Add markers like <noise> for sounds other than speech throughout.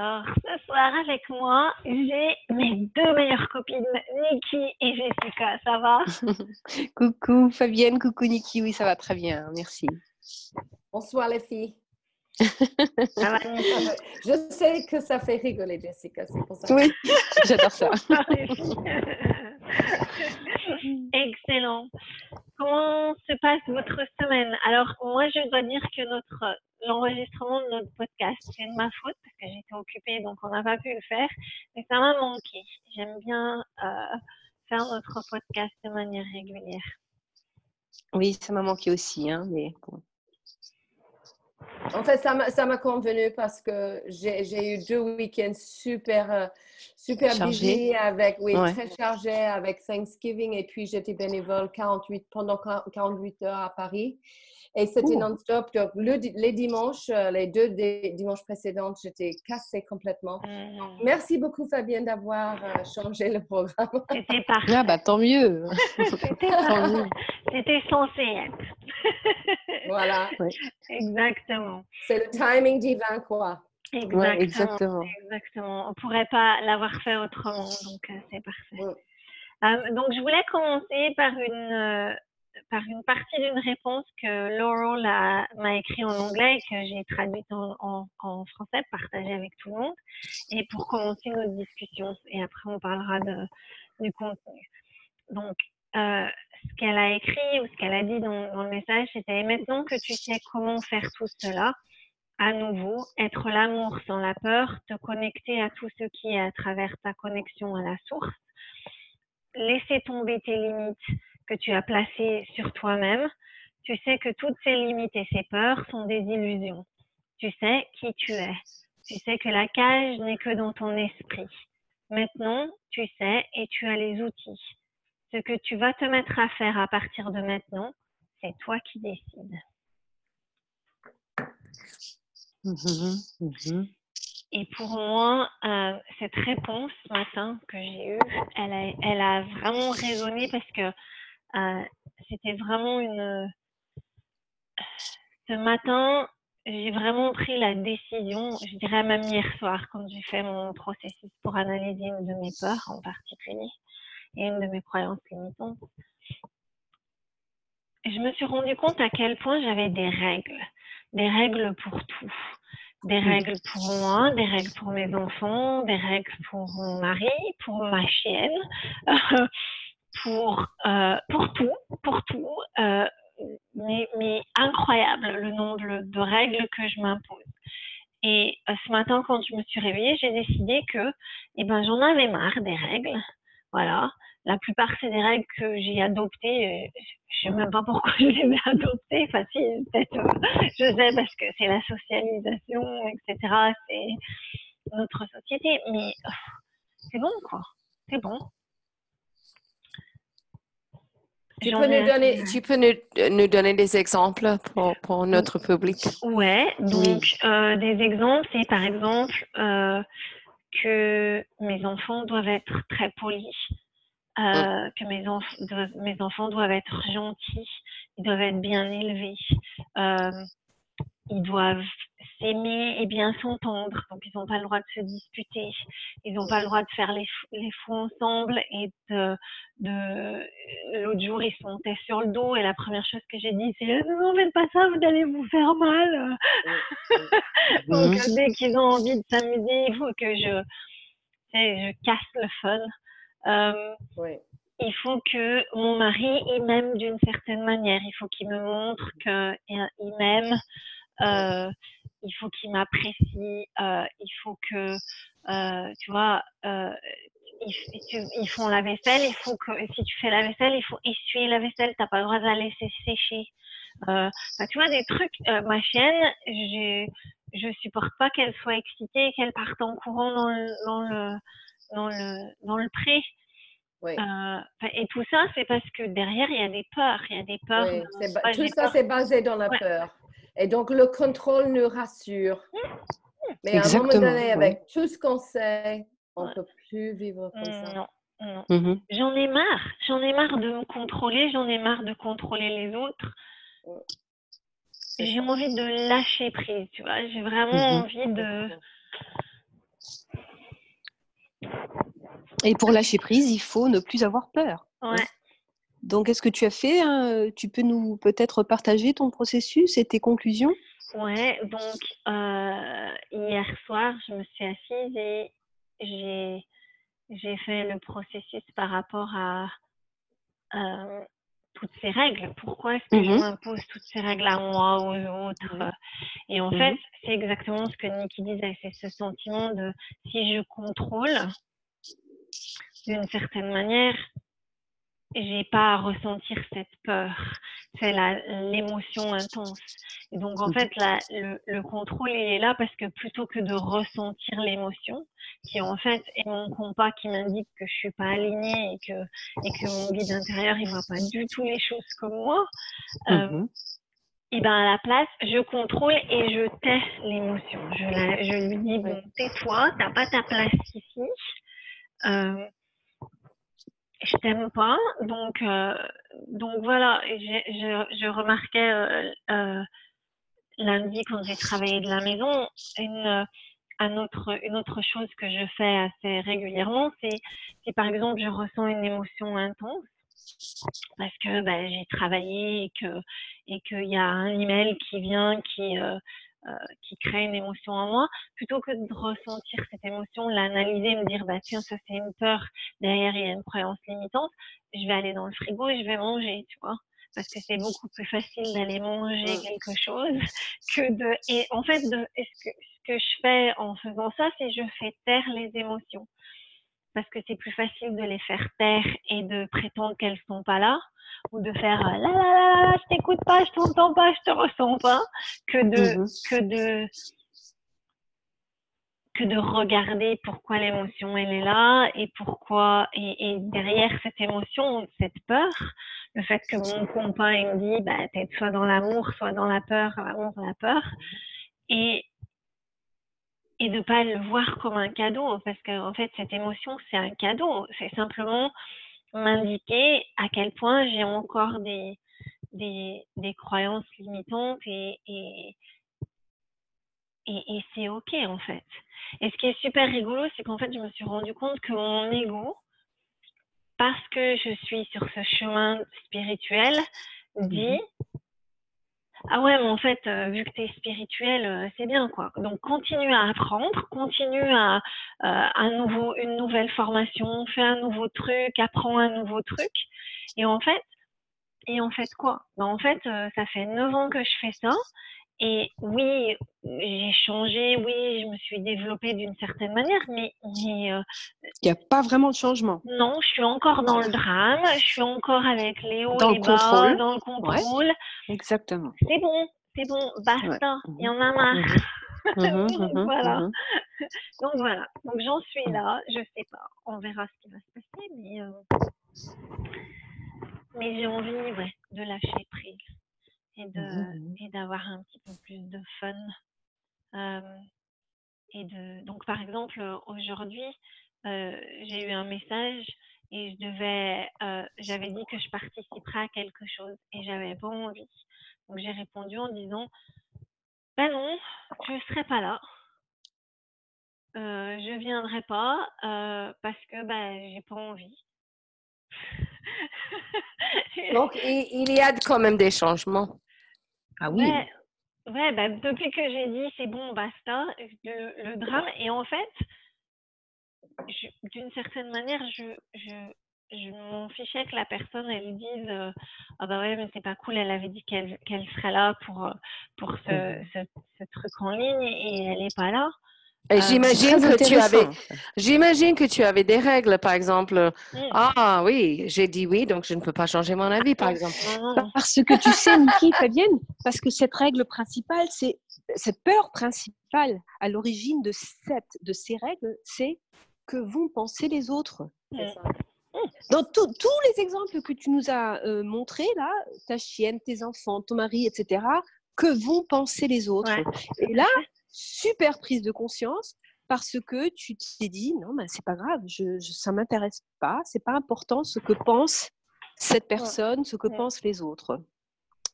Alors, ce soir avec moi, j'ai mes deux meilleures copines, Niki et Jessica. Ça va? <laughs> Coucou Fabienne, coucou Niki. Oui, ça va très bien, merci. Bonsoir les filles. Je sais que ça fait rigoler Jessica, c'est pour ça. Oui, <laughs> j'adore ça. <laughs> Excellent. Comment se passe votre semaine? Alors, moi, je dois dire que notre l'enregistrement de notre podcast, c'est de ma faute parce que j'étais occupée, donc on n'a pas pu le faire. Mais ça m'a manqué. J'aime bien euh, faire notre podcast de manière régulière. Oui, ça m'a manqué aussi, hein, mais En fait, ça m'a convenu parce que j'ai eu deux week-ends super, euh, super busy avec, oui, très chargés avec Thanksgiving et puis j'étais bénévole 48, pendant 48 heures à Paris. Et c'était non-stop. Donc, les dimanches, euh, les deux dimanches précédents, j'étais cassée complètement. Mmh. Merci beaucoup, Fabienne, d'avoir euh, changé le programme. <laughs> C'était parfait. Ah, bah, tant mieux. C'était censé être. <laughs> voilà. Exactement. C'est le timing divin, quoi. Exactement. exactement. exactement. On ne pourrait pas l'avoir fait autrement, donc euh, c'est parfait. donc, je voulais commencer par une, par une partie d'une réponse que Laurel m'a écrit en anglais et que j'ai traduite en, en, français, partagée avec tout le monde, et pour commencer notre discussion. Et après, on parlera de, du contenu. Donc, euh, ce qu'elle a écrit ou ce qu'elle a dit dans, dans le message, c'était maintenant que tu sais comment faire tout cela, à nouveau, être l'amour sans la peur, te connecter à tout ce qui est à travers ta connexion à la source, laisser tomber tes limites que tu as placé sur toi-même, tu sais que toutes ces limites et ces peurs sont des illusions. Tu sais qui tu es. Tu sais que la cage n'est que dans ton esprit. Maintenant, tu sais et tu as les outils. Ce que tu vas te mettre à faire à partir de maintenant, c'est toi qui décides. Mm-hmm. Mm-hmm. Et pour moi, euh, cette réponse ce matin que j'ai eue, elle a, elle a vraiment résonné parce que euh, c'était vraiment une. Ce matin, j'ai vraiment pris la décision, je dirais même hier soir, quand j'ai fait mon processus pour analyser une de mes peurs en particulier et une de mes croyances limitantes. Je me suis rendu compte à quel point j'avais des règles, des règles pour tout des règles pour moi, des règles pour mes enfants, des règles pour mon mari, pour ma chienne, <laughs> pour, euh, pour tout, pour tout. Euh, mais, mais, incroyable le nombre de règles que je m'impose. Et euh, ce matin, quand je me suis réveillée, j'ai décidé que eh ben, j'en avais marre des règles. Voilà. La plupart, c'est des règles que j'ai adoptées. Je ne sais même pas pourquoi je les ai adoptées. Enfin, si, peut-être, je sais, parce que c'est la socialisation, etc. C'est notre société. Mais c'est bon, quoi. C'est bon. Tu peux, nous donner, tu peux nous, donner des exemples pour, pour notre public? Ouais, donc euh, des exemples, c'est par exemple euh, que mes enfants doivent être très polis, euh, que mes, mes enfants doivent être gentils, ils doivent être bien élevés, ils doivent s'aimer et bien s'entendre. Donc, ils n'ont pas le droit de se disputer. Ils n'ont pas le droit de faire les, les fous ensemble. Et de, de l'autre jour, ils se montaient sur le dos. Et la première chose que j'ai dit, c'est non, faites pas ça, vous allez vous faire mal. <laughs> Donc, mmh. dès qu'ils ont envie de s'amuser, il faut que je, je casse le fun. Euh, il faut que mon mari il m'aime d'une certaine manière. Il faut qu'il me montre qu'il m'aime. Euh, il faut qu'il m'apprécie, euh, il faut que, euh, tu vois, ils, font la vaisselle, il faut que, si tu fais la vaisselle, il faut essuyer la vaisselle, t'as pas le droit de la laisser sécher. bah, tu vois, des trucs. ma chienne, je supporte pas qu'elle soit excitée, qu'elle parte en courant dans le, dans le, dans le, dans le pré. Oui. et tout ça, c'est parce que derrière, il y a des peurs. Il y a des peurs. tout ça, c'est basé dans la peur. Et donc, le contrôle nous rassure. Mmh, mmh. Mais à un moment donné, avec tout ce qu'on sait, on ne peut plus vivre comme ça. Non. Mmh j'en ai marre. J'en ai marre de me contrôler. J'en ai marre de contrôler les autres. J'ai envie de lâcher prise, tu vois. J'ai vraiment envie de. Et pour lâcher prise, il faut ne plus avoir peur. Ouais. Donc, est-ce que tu as fait hein, Tu peux nous peut-être partager ton processus et tes conclusions? Ouais, donc euh, hier soir, je me suis assise et j'ai, j'ai fait le processus par rapport à euh, toutes ces règles. Pourquoi est-ce que je mmh m'impose toutes ces règles à moi, aux autres? Et en mmh fait, c'est exactement ce que Niki disait, c'est ce sentiment de si je contrôle d'une certaine manière, j'ai pas à ressentir cette peur. C'est l'émotion intense. Et donc, en mmh fait, la, le, contrôle, il est là parce que plutôt que de ressentir l'émotion, qui en fait est mon compas qui m'indique que je suis pas alignée et que, et que mon guide intérieur, il voit pas du tout les choses comme moi, mmh euh, et ben à la place, je contrôle et je tais l'émotion. Je, je lui dis, bon, tais-toi, t'as pas ta place ici. Euh, je t'aime pas. Donc, euh, donc voilà, je, remarquais euh, euh, lundi quand j'ai travaillé de la maison, une, un autre, une autre chose que je fais assez régulièrement, c'est si par exemple je ressens une émotion intense parce que ben, j'ai travaillé et que et qu'il y a un email qui vient qui euh, qui crée une émotion en moi, plutôt que de ressentir cette émotion, l'analyser, me dire bah tiens ça c'est une peur, derrière il y a une croyance limitante, je vais aller dans le frigo et je vais manger, tu vois. Parce que c'est beaucoup plus facile d'aller manger quelque chose <laughs> que de et en fait de ce que ce que je fais en faisant ça c'est je fais taire les émotions parce que c'est plus facile de les faire taire et de prétendre qu'elles sont pas là ou de faire euh, la la la, je t'écoute pas, je t'entends pas, je te ressens pas, que de, mm-hmm. que de, que de regarder pourquoi l'émotion elle est là et pourquoi et, derrière cette émotion, cette peur, le fait que mon compas il me dit bah t'es soit dans l'amour, soit dans la peur, l'amour, la peur, et et de pas le voir comme un cadeau parce qu'en fait cette émotion c'est un cadeau, c'est simplement m'indiquer à quel point j'ai encore des, des, des, croyances limitantes et, et, et, c'est OK en fait. Et ce qui est super rigolo, c'est qu'en fait, je me suis rendu compte que mon ego, parce que je suis sur ce chemin spirituel, dit mmh ah ouais, mais en fait, euh, vu que tu es spirituel, euh, c'est bien, quoi. Donc, continue à apprendre, continue à euh, un nouveau, une nouvelle formation, fais un nouveau truc, apprends un nouveau truc. Et en fait, et en fait quoi? Ben, En fait, ça fait neuf ans que je fais ça. Et oui, j'ai changé, oui, je me suis développée d'une certaine manière, mais, il n'y a pas vraiment de changement. Non, je suis encore dans le drame, je suis encore avec les hauts, les bas, dans le contrôle. exactement. C'est bon, c'est bon, basta, il y en a marre. Mhm. <laughs> Mhm, mhm, voilà. Donc voilà. Donc j'en suis là. Je sais pas. On verra ce qui va se passer, mais mais j'ai envie, ouais, de lâcher prise et mmh d'avoir un petit peu plus de fun. et de donc par exemple aujourd'hui j'ai eu un message et je devais j'avais dit que je participerais à quelque chose et j'avais pas envie. Donc j'ai répondu en disant ben non, je ne serai pas là. Euh, je viendrai pas parce que ben j'ai pas envie. <laughs> Donc, il, y a quand même des changements. Ah oui. Ouais, bah, depuis que j'ai dit c'est bon, basta, le, drame. Et en fait, d'une certaine manière, je, je, je m'en fichais que la personne, elle dise euh, Ah bah ouais, mais c'est pas cool, elle avait dit qu'elle serait là pour, pour ce, ce, ce, truc en ligne et elle n'est pas là. Euh, j'imagine que tu avais, j'imagine que tu avais des règles, par exemple. Mm. Ah oui, j'ai dit oui, donc je ne peux pas changer mon avis, par exemple. Parce que tu sais, Niki, Fabienne, parce que cette règle principale, c'est cette peur principale à l'origine de cette, de ces règles, c'est que vont penser les autres. Dans tous les exemples que tu nous as euh, montrés là, ta chienne, tes enfants, ton mari, etc. Que vont penser les autres Et là, super prise de conscience parce que tu t'es dit non, mais c'est pas grave, je, je ça m'intéresse pas, c'est pas important ce que pense cette personne, ce que pensent les autres.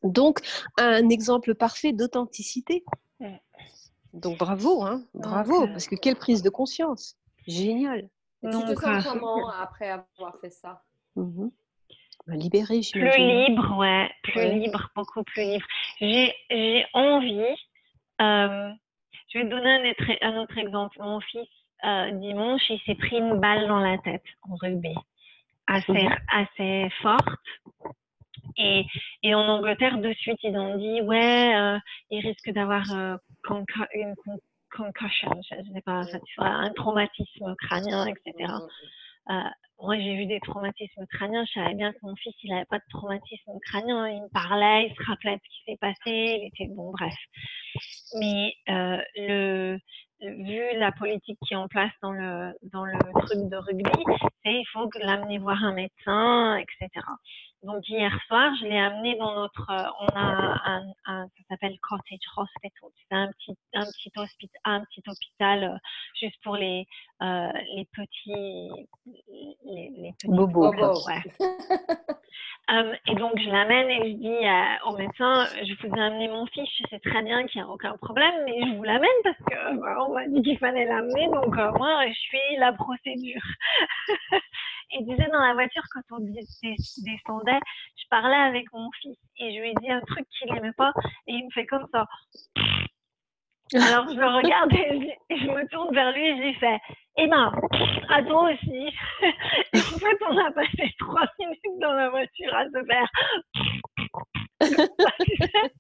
Donc, un exemple parfait d'authenticité. Donc, bravo, hein, bravo, euh, parce que quelle prise de conscience. Génial. tu te sens comment <laughs> après avoir fait ça? Mmh Libéré, Plus libre, ouais, plus libre, beaucoup plus libre. J'ai envie, euh, je vais te donner un, autre exemple. Mon fils, euh, dimanche, il s'est pris une balle dans la tête en rugby, assez, mhm. assez forte. Et, et, en Angleterre, de suite, ils ont dit, ouais, euh, il risque d'avoir euh, une concussion, je sais pas, un traumatisme crânien, etc. Euh, moi, j'ai vu des traumatismes crâniens. Je savais bien que mon fils, il n'avait pas de traumatisme crânien. Il me parlait, il se rappelait ce qui s'est passé. Il était bon, bref. Mais euh, le, vu la politique qui est en place dans le, dans le truc de rugby, c'est il faut l'amener voir un médecin, etc. Donc hier soir, je l'ai amené dans notre, euh, on a un, un ça s'appelle Cottage Hospital, c'est un petit, un petit hôpital, un petit hôpital euh, juste pour les, euh, les petits, les, les petits bobos. Ouais. <laughs> Euh, et donc, je l'amène et je dis au médecin, je vous ai amené mon fils, je sais très bien qu'il n'y a aucun problème, mais je vous l'amène parce que bah, on m'a dit qu'il fallait l'amener, donc euh, moi, je suis la procédure. <laughs> et disait dans la voiture, quand on descendait, je parlais avec mon fils et je lui ai dit un truc qu'il n'aimait pas et il me fait comme ça. Alors, je le regarde et je, me tourne vers lui et je lui fais Eh ben, à toi aussi. <laughs> Et en fait, on a passé trois minutes dans la voiture à se faire. <laughs>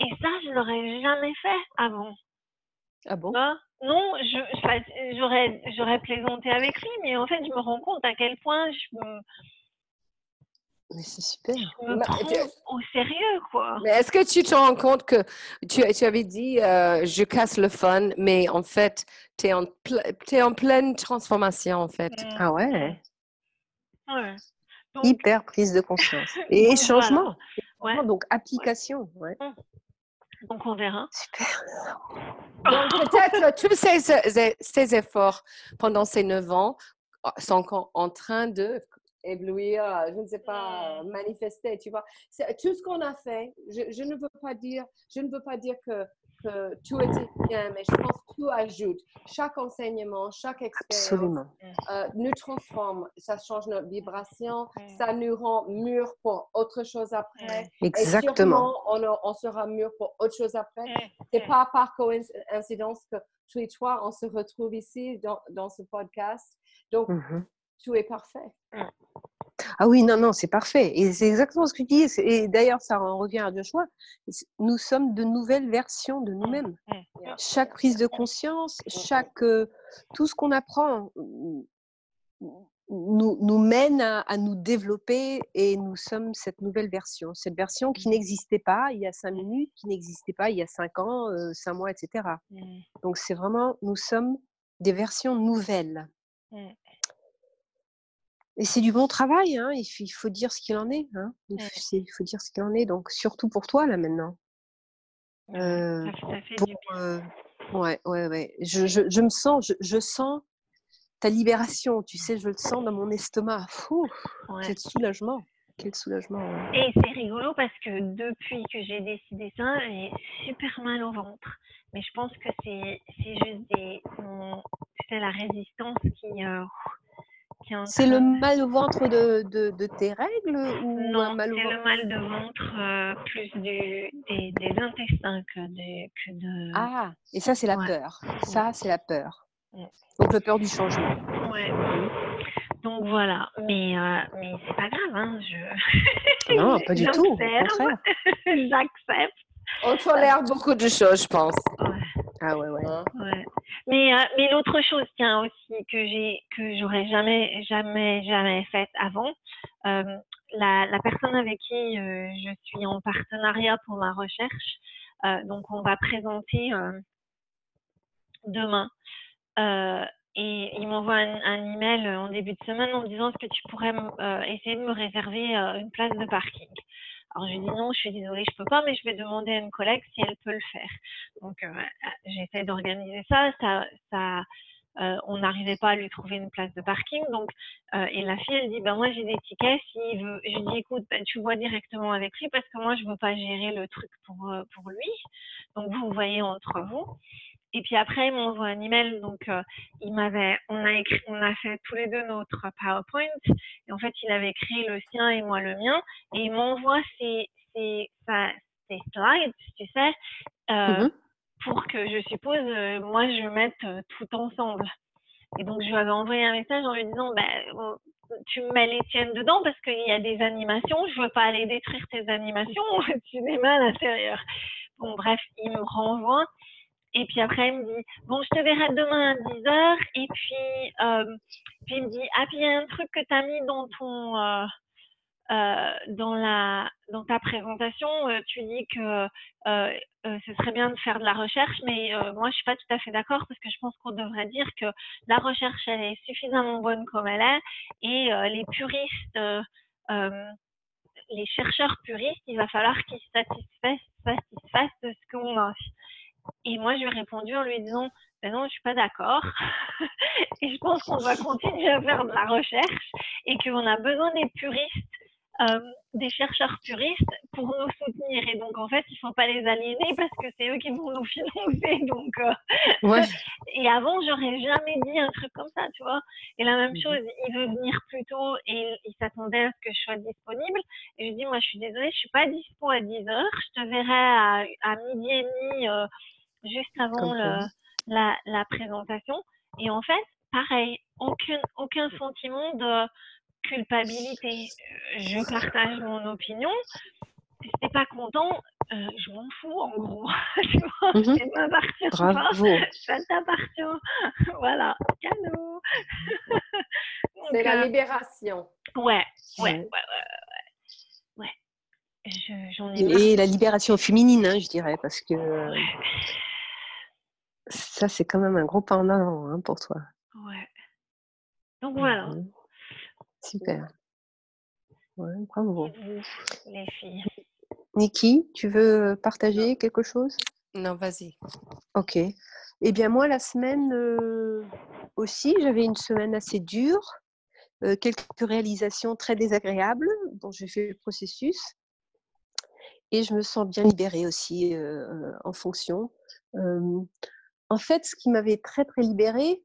et ça, je l'aurais jamais fait avant. Ah bon? Non, j'aurais j'aurais plaisanté avec lui, mais en fait, je me rends compte à quel point je me mais c'est super. Bah, au sérieux, quoi. Mais est-ce que tu te rends compte que tu, tu avais dit euh, je casse le fun, mais en fait, tu es, es, en pleine transformation, en fait. Mmh. Ah ouais? Ouais. Hyper prise de conscience. <laughs> Et changement. Ouais. Donc, application. Ouais. Mmh. Donc, on verra. Super. Donc, peut-être tous ces, ces, efforts pendant ces neuf ans sont en train de éblouir, euh, je ne sais pas, manifester, tu vois. Tout ce qu'on a fait, je, ne veux pas dire, je ne veux pas dire que, tout était bien, mais je pense que tout ajoute. Chaque enseignement, chaque expérience euh, nous transforme, ça change notre vibration, ça nous rend mûrs pour autre chose après. Exactement. Et sûrement, on, sera mûr pour autre chose après. C'est pas par coïncidence que tous et toi, on se retrouve ici dans, dans ce podcast. Donc, mmh tout est parfait. Ah oui, non, non, c'est parfait. Et c'est exactement ce que tu dis. Et d'ailleurs, ça en revient à Joshua. Nous sommes de nouvelles versions de nous-mêmes. Chaque prise de conscience, chaque euh, tout ce qu'on apprend nous, nous mène à, nous développer et nous sommes cette nouvelle version. Cette version qui n'existait pas il y a cinq minutes, qui n'existait pas il y a cinq ans, euh, cinq mois, etc. Donc c'est vraiment, nous sommes des versions nouvelles. Et c'est du bon travail, hein. il, faut, dire ce qu'il en est. Hein. Il, faut, dire ce qu'il en est. Donc, surtout pour toi, là, maintenant. Euh, ça, fait du bien. Euh, ouais, ouais, ouais. Je, je, je me sens, je, je, sens ta libération. Tu sais, je le sens dans mon estomac. Fou, Quel soulagement. Quel soulagement. Et c'est rigolo parce que depuis que j'ai décidé ça, j'ai super mal au ventre. Mais je pense que c'est juste des, c'est la résistance qui, euh, c'est le mal au ventre de, de, tes règles ou Non, c'est le mal de ventre euh, plus du, des, des, intestins que, que de... Ah, et ça c'est la peur. Ça c'est la peur. Donc la peur du changement. Ouais. Donc voilà, mais, euh, mais c'est pas grave, hein. Je... Non, pas <laughs> du tout. Au <laughs> J'accepte. On tolère beaucoup de choses, je pense. Ah ouais, ouais. Hein? Mais, euh, mais l'autre chose, tiens, aussi, que j'ai, que j'aurais jamais, jamais, jamais faite avant, euh, la, la, personne avec qui euh, je suis en partenariat pour ma recherche, donc on va présenter demain. et il m'envoie un, un, email en début de semaine en me disant est-ce que tu pourrais essayer de me réserver une place de parking? Alors, je lui dis non, je suis désolée, je peux pas, mais je vais demander à une collègue si elle peut le faire. Donc, euh, j'essaie d'organiser ça. ça, ça euh, on n'arrivait pas à lui trouver une place de parking. Donc, euh, et la fille, elle dit, ben moi j'ai des tickets. S'il veut, je dis, écoute, ben, tu vois directement avec lui parce que moi je veux pas gérer le truc pour euh, pour lui. Donc vous voyez entre vous. Et puis après, il m'envoie un email. Donc, euh, il m'avait, on a écrit, on a fait tous les deux notre PowerPoint. Et en fait, il avait écrit le sien et moi le mien. Et il m'envoie ses, ses, ses, slides, tu sais, euh, mm-hmm. pour que je suppose, euh, moi, je mette tout ensemble. Et donc, je lui avais envoyé un message en lui disant, ben, tu mets les tiennes dedans parce qu'il y a des animations. Je veux pas aller détruire tes animations. <laughs> tu mets mal à l'intérieur. Bon, bref, il me renvoie. Et puis après, il me dit, bon, je te verrai demain à 10h. Et puis, euh, puis il me dit, ah, puis il y a un truc que tu as mis dans ton, euh, euh, dans la, dans ta présentation. Euh, tu dis que euh, ce serait bien de faire de la recherche, mais moi, je suis pas tout à fait d'accord parce que je pense qu'on devrait dire que la recherche, elle est suffisamment bonne comme elle est. Et les puristes, les chercheurs puristes, il va falloir qu'ils satisfassent, satisfassent de ce qu'on a. Et moi, je lui ai répondu en lui disant, ben non, je suis pas d'accord. <laughs> et je pense qu'on doit continuer à faire de la recherche et qu'on a besoin des puristes, euh, des chercheurs puristes pour nous soutenir. Et donc, en fait, il faut pas les aliéner parce que c'est eux qui vont nous <laughs> financer. Donc, euh, ouais. <laughs> et avant, j'aurais jamais dit un truc comme ça, tu vois. Et la même mmh chose, il veut venir plus tôt et il s'attendait à ce que je sois disponible. Et je dis, moi, je suis désolée, je suis pas dispo à 10 heures. Je te verrai à, à midi et demi. Euh, juste avant la, la, présentation. Et en fait, pareil, aucun, aucun sentiment de culpabilité. Euh, je partage mon opinion. Si t'es pas content, euh, je m'en fous en gros. <laughs> tu vois, ça m'appartient pas. Ça t'appartient. <laughs> voilà, cadeau. <laughs> C'est la euh, libération. Ouais, ouais, ouais, ouais. ouais. Et la libération féminine, hein, je dirais, parce que ça, c'est quand même un gros pas en avant hein, pour toi. Ouais. Donc voilà. Mmh Super. Ouais, bravo. Les filles. Niki, tu veux partager quelque chose? Non, vas-y. Ok. Eh bien, moi, la semaine euh, aussi, j'avais une semaine assez dure, euh, quelques réalisations très désagréables dont j'ai fait le processus. Et je me sens bien libérée aussi euh, en fonction en fait, ce qui m'avait très, très libérée,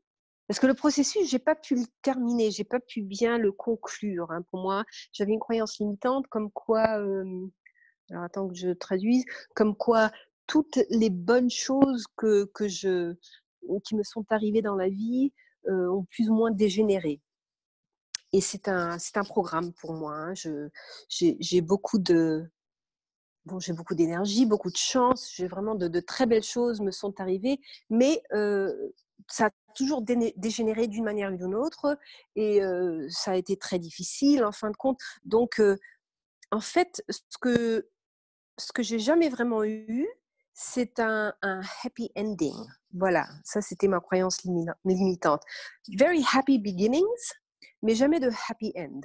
parce que le processus, j'ai pas pu le terminer, j'ai pas pu bien le conclure. Hein. Pour moi, j'avais une croyance limitante, comme quoi, alors attends que je traduise, comme quoi toutes les bonnes choses que, que je, qui me sont arrivées dans la vie ont plus ou moins dégénéré. Et c'est un, c'est un programme pour moi. Hein. Je, j'ai beaucoup de, bon, j'ai beaucoup d'énergie, beaucoup de chance, j'ai vraiment de, très belles choses me sont arrivées, mais ça a toujours dégénéré d'une manière ou d'une autre et ça a été très difficile en fin de compte. Donc, en fait, ce que, ce que j'ai jamais vraiment eu, c'est un, un, happy ending. Voilà, ça c'était ma croyance limitante. Very happy beginnings, mais jamais de happy end.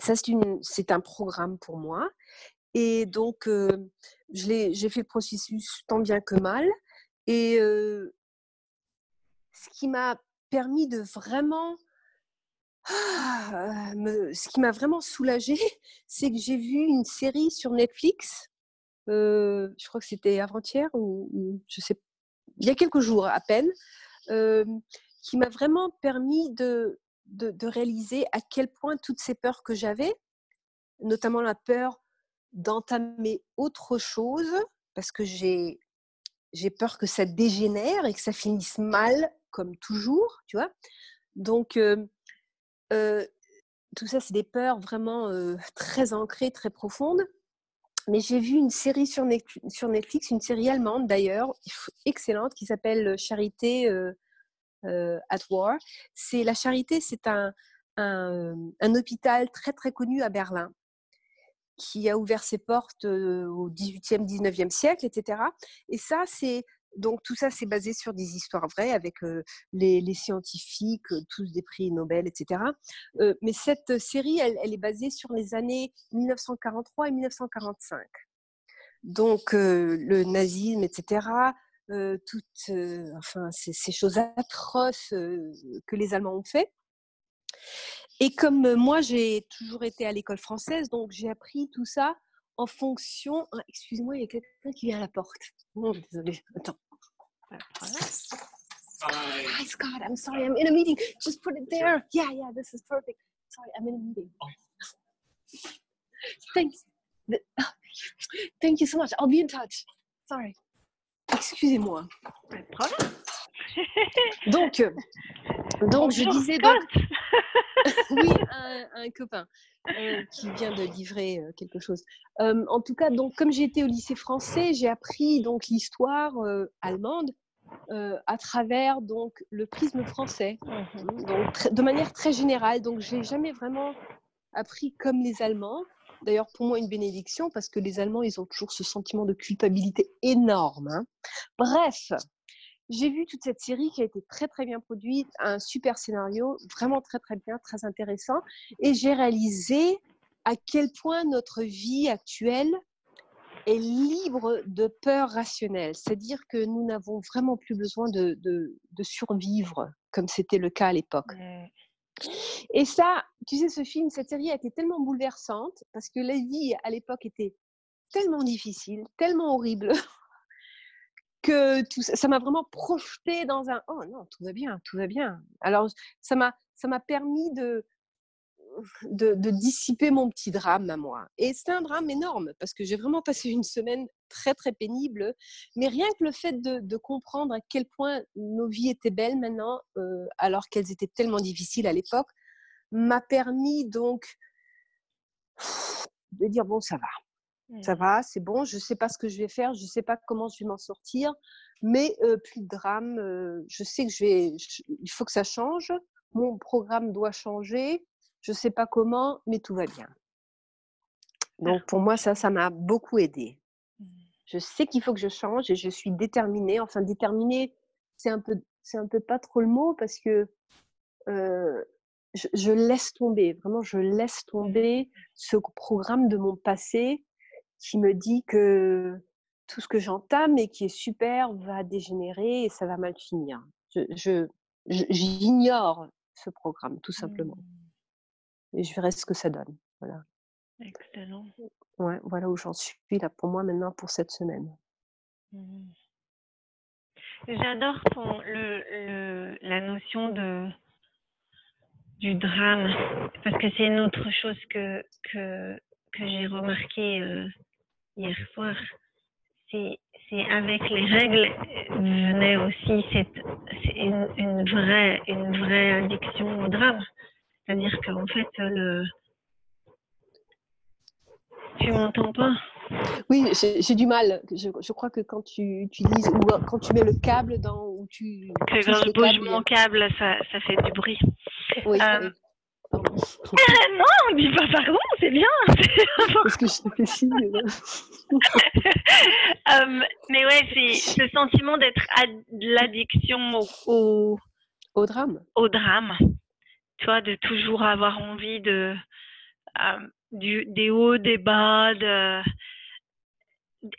Ça, c'est un programme pour moi. Et donc, j'ai fait le processus tant bien que mal. Et ce qui m'a permis de vraiment ah, ce qui m'a vraiment soulagée, <laughs> c'est que j'ai vu une série sur Netflix. je crois que c'était avant-hier ou, je sais, il y a quelques jours à peine, qui m'a vraiment permis de, de, réaliser à quel point toutes ces peurs que j'avais, notamment la peur d'entamer autre chose parce que j'ai j'ai peur que ça dégénère et que ça finisse mal comme toujours, tu vois? Donc euh, euh, tout ça, c'est des peurs vraiment très ancrées, très profondes. mais j'ai vu une série sur Netflix, une série allemande d'ailleurs, excellente, qui s'appelle Charité at War. C'est la Charité, c'est un, un, hôpital très très connu à Berlin qui a ouvert ses portes au 18e, 19e siècle, etc. Et ça, c'est donc tout ça, c'est basé sur des histoires vraies avec les, scientifiques, tous des prix Nobel, etc. mais cette série, elle, est basée sur les années 1943 et 1945. Donc le nazisme, etc. toutes, enfin, ces, choses atroces que les Allemands ont fait. Et comme moi, j'ai toujours été à l'école française, donc j'ai appris tout ça en fonction. Ah, excuse-moi, il y a quelqu'un qui vient à la porte. Oh, désolé, attends. Hi, Scott. I'm sorry. I'm in a meeting. Just put it there. Yeah, yeah. This is perfect. Sorry, I'm in a meeting. Thanks. <laughs> Thank you so much. I'll be in touch. Sorry. Excusez-moi. euh, <laughs> donc je disais donc. <laughs> oui, un, un copain euh, qui vient de livrer euh, quelque chose. en tout cas, donc comme j'ai été au lycée français, j'ai appris donc l'histoire allemande à travers donc le prisme français, mmh donc de manière très générale. Donc j'ai jamais vraiment appris comme les Allemands. D'ailleurs, pour moi, une bénédiction parce que les Allemands, ils ont toujours ce sentiment de culpabilité énorme. Hein. Bref, j'ai vu toute cette série qui a été très très bien produite, un super scénario, vraiment très très bien, très intéressant. Et j'ai réalisé à quel point notre vie actuelle est libre de peur rationnelle. C'est-à-dire que nous n'avons vraiment plus besoin de, de, survivre comme c'était le cas à l'époque. Et ça, tu sais, ce film, cette série a été tellement bouleversante parce que la vie à l'époque était tellement difficile, tellement horrible, que tout ça m'a vraiment projeté dans un oh non, tout va bien, tout va bien. Alors ça m'a ça m'a permis de, de, dissiper mon petit drame à moi. Et c'est un drame énorme parce que j'ai vraiment passé une semaine très très pénible. Mais rien que le fait de, comprendre à quel point nos vies étaient belles maintenant, euh, alors qu'elles étaient tellement difficiles à l'époque, m'a permis donc de dire bon ça va, ça mmh. va, c'est bon, je ne sais pas ce que je vais faire, je ne sais pas comment je vais m'en sortir, mais plus de drame. je sais que je vais, il faut que ça change. Mon programme doit changer. Je ne sais pas comment, mais tout va bien. Donc pour moi, ça, ça m'a beaucoup aidé. Mmh. Je sais qu'il faut que je change et je suis déterminée. Enfin, déterminée, c'est un peu, c'est un peu pas trop le mot parce que je, je, laisse tomber. Vraiment, je laisse mmh. tomber ce programme de mon passé qui me dit que tout ce que j'entame et qui est super va dégénérer et ça va mal finir. Je, j'ignore ce programme, tout simplement. Mmh. Et je verrai ce que ça donne. Voilà. Excellent. Ouais, voilà où j'en suis là pour moi maintenant pour cette semaine. Mmh. J'adore le, la notion de du drame parce que c'est une autre chose que, que, que j'ai remarqué euh, hier soir, c'est avec les règles venait aussi cette, une, une, vraie, une vraie addiction au drame. C'est-à-dire qu'en fait, le... tu m'entends pas? Oui, j'ai du mal. Je, je, crois que quand tu utilises ou quand tu mets le câble dans où tu. Que quand je bouge mon câble, ça, ça fait du bruit. Oui, euh, non, on dit pas pardon, c'est bien. <laughs> Parce que je fais signe. um, <laughs> mais ouais, c'est ce sentiment d'être l'addiction au, au, drame. Au drame. Tu vois, de toujours avoir envie de um, du, des hauts, des bas, de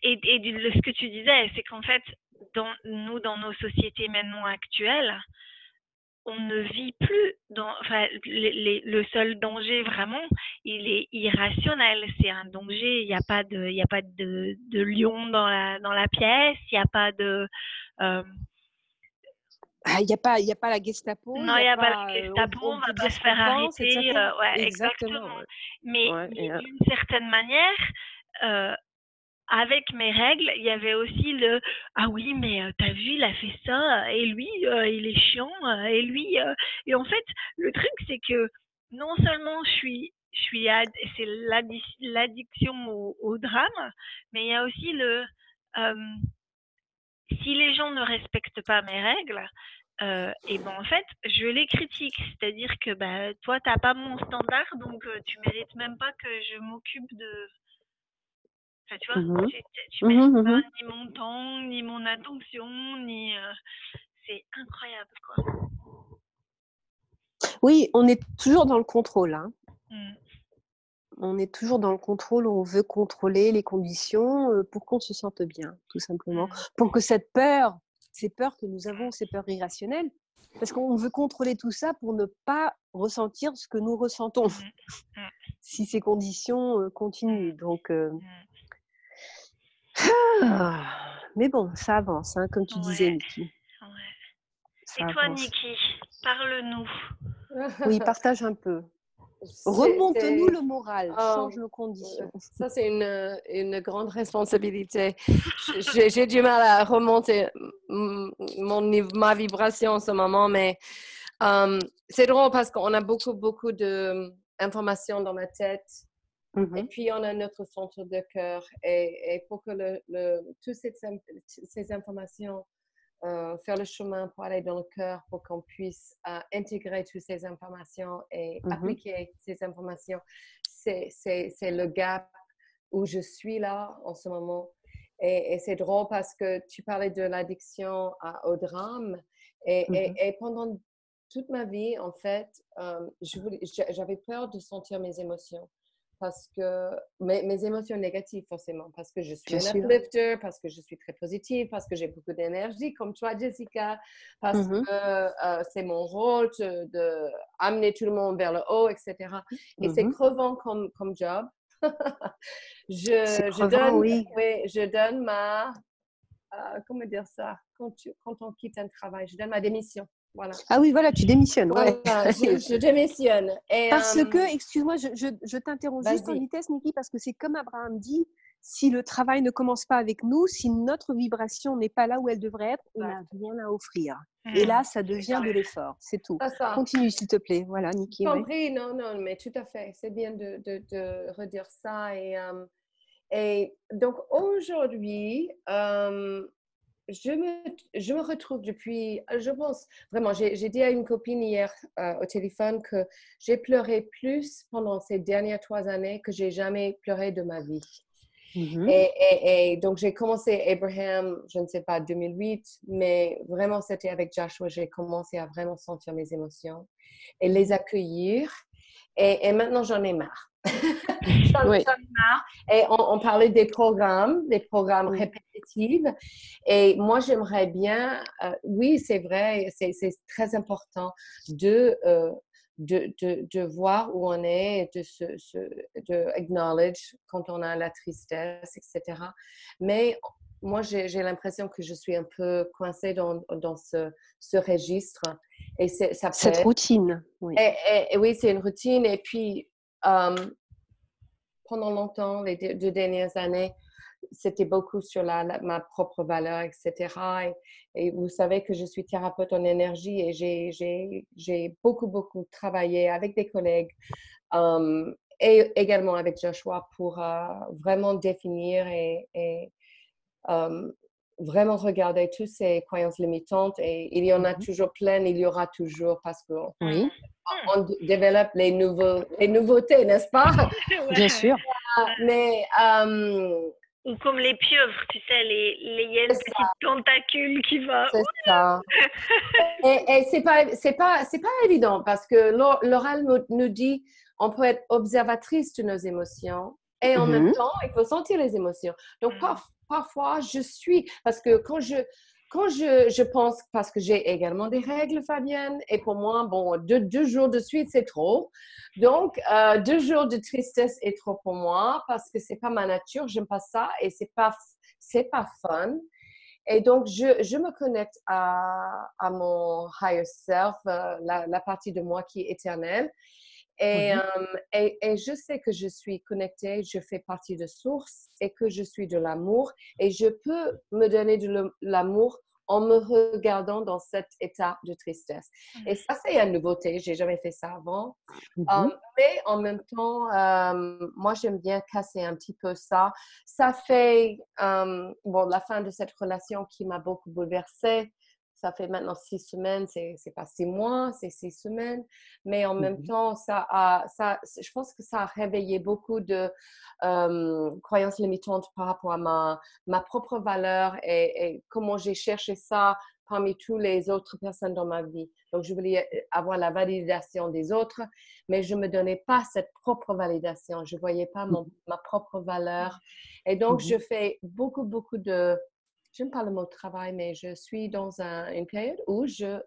et, et ce que tu disais, c'est qu'en fait, dans, nous, dans nos sociétés maintenant actuelles, on ne vit plus dans, enfin, le seul danger vraiment, il est irrationnel. C'est un danger. Il n'y a pas de, il y a pas de, de, lion dans la dans la pièce. Il n'y a pas de euh, ah, il n'y a, pas, a pas la Gestapo. Non, il n'y a, pas, la Gestapo, on ne va pas se faire arrêter. Euh, ouais, exactement. Mais, d'une certaine manière, avec mes règles, il y avait aussi le ah oui mais euh, t'as vu il a fait ça et lui euh, il est chiant euh, et lui et en fait le truc c'est que non seulement je suis je suis c'est l'addiction au, drame, mais il y a aussi le si les gens ne respectent pas mes règles, et ben en fait, je les critique. C'est-à-dire que bah, toi, tu n'as pas mon standard, donc tu mérites même pas que je m'occupe de. Enfin, tu vois, mmh tu, mmh mérites pas mmh ni mon temps, ni mon attention, ni. c'est incroyable, quoi. Oui, on est toujours dans le contrôle. Hein. On est toujours dans le contrôle, on veut contrôler les conditions pour qu'on se sente bien, tout simplement. Pour que cette peur ces peurs que nous avons, ces peurs irrationnelles, parce qu'on veut contrôler tout ça pour ne pas ressentir ce que nous ressentons mmh, mmh. <laughs> si ces conditions euh, continuent. Mmh. Donc, euh, ah, mais bon, ça avance, hein, comme tu disais, Niki. Et toi, Niki, parle-nous. <laughs> Oui, partage un peu. Remonte-nous le moral, oh, change nos conditions. <laughs> Ça, c'est une, une, grande responsabilité. J'ai du mal à remonter mon, ma vibration en ce moment, mais um, c'est drôle parce qu'on a beaucoup, beaucoup d'informations dans ma tête. Et mm-hmm. puis, on a notre centre de cœur. Et, pour que le, le, toutes ces, ces informations euh, faire le chemin pour aller dans le cœur pour qu'on puisse euh, intégrer toutes ces informations et mmh appliquer ces informations. C'est le gap où je suis là en ce moment. Et, c'est drôle parce que tu parlais de l'addiction au drame. Et, mmh et, pendant toute ma vie, en fait, euh, j'avais peur de sentir mes émotions parce que mes, émotions négatives forcément, parce que je suis un uplifter, parce que je suis très positive, parce que j'ai beaucoup d'énergie comme toi Jessica, parce mmh que euh, c'est mon rôle de, amener tout le monde vers le haut, etc. Et c'est mmh crevant comme, comme job. <laughs> je, je, donne, oui. je donne ma, euh, comment dire ça, quand, tu, quand on quitte un travail, je donne ma démission. Ah oui, voilà, tu démissionnes. <laughs> je, démissionne. parce que, euh, excuse-moi, je, je, t'interromps juste en vitesse, Niki, parce que c'est comme Abraham dit, si le travail ne commence pas avec nous, si notre vibration n'est pas là où elle devrait être, on n'a rien à offrir. Et mmh. là, ça devient de l'effort, c'est tout. Continue, s'il te plaît. Voilà, Niki. Compris, non, non, mais tout à fait. C'est bien de, de, redire ça. Et, euh, et donc, aujourd'hui, euh, je me, je me retrouve depuis, je pense, vraiment, j'ai dit à une copine hier euh, au téléphone que j'ai pleuré plus pendant ces dernières trois années que j'ai jamais pleuré de ma vie. Mm-hmm. et, et, donc, j'ai commencé Abraham, je ne sais pas, 2008, mais vraiment, c'était avec Joshua, j'ai commencé à vraiment sentir mes émotions et les accueillir. Et, et maintenant, j'en ai marre. <laughs> j'en ai marre. Et on, parlait des programmes, des programmes répétitifs. Et moi, j'aimerais bien, euh, oui, c'est vrai, c'est très important de, euh, de, de, de, voir où on est, de, se, de acknowledge quand on a la tristesse, etc. Mais moi, j'ai l'impression que je suis un peu coincée dans, dans ce, ce registre. Et ça Cette routine, oui. Et, oui, c'est une routine. Et puis, euh, pendant longtemps, les deux dernières années, c'était beaucoup sur la, ma propre valeur, etc. Et, vous savez que je suis thérapeute en énergie et j'ai beaucoup, beaucoup travaillé avec des collègues euh, et également avec Joshua pour euh, vraiment définir et, euh, vraiment regarder toutes ces croyances limitantes. Et il y en a mm-hmm. toujours plein, il y aura toujours parce qu'on oui. on développe les, nouveaux, les nouveautés, n'est-ce pas? <laughs> <laughs> Bien sûr. mais ou comme les pieuvres, tu sais, les, les petites tentacules qui vont. C'est ça. <laughs> et, et c'est pas, c'est pas, c'est pas évident parce que l'oral nous dit, on peut être observatrice de nos émotions et en même mm-hmm. temps, il faut sentir les émotions. Donc, mm. Parfois, je suis, parce que quand je, quand je, je, pense, parce que j'ai également des règles, Fabienne, et pour moi, bon, deux, jours de suite, c'est trop. Donc, euh, deux jours de tristesse est trop pour moi parce que c'est pas ma nature, j'aime pas ça et c'est pas, c'est pas fun. Et donc, je, je me connecte à, à, mon higher self, euh, la, partie de moi qui est éternelle. Et, euh, et, et, je sais que je suis connectée, je fais partie de source et que je suis de l'amour et je peux me donner de l'amour en me regardant dans cet état de tristesse. Et mmh. ça, c'est une nouveauté. J'ai jamais fait ça avant. Mmh mais en même temps, moi, j'aime bien casser un petit peu ça. Ça fait, bon, la fin de cette relation qui m'a beaucoup bouleversée ça fait maintenant six semaines, c'est pas six mois, c'est six semaines. Mais en même mmh temps, ça a, ça, je pense que ça a réveillé beaucoup de croyances limitantes par rapport à ma, ma propre valeur et, comment j'ai cherché ça parmi toutes les autres personnes dans ma vie. Donc, je voulais avoir la validation des autres, mais je ne me donnais pas cette propre validation. Je ne voyais pas mon, ma propre valeur. Et donc, mmh je fais beaucoup, beaucoup de j'aime pas le mot travail, mais je suis dans un, une période où je,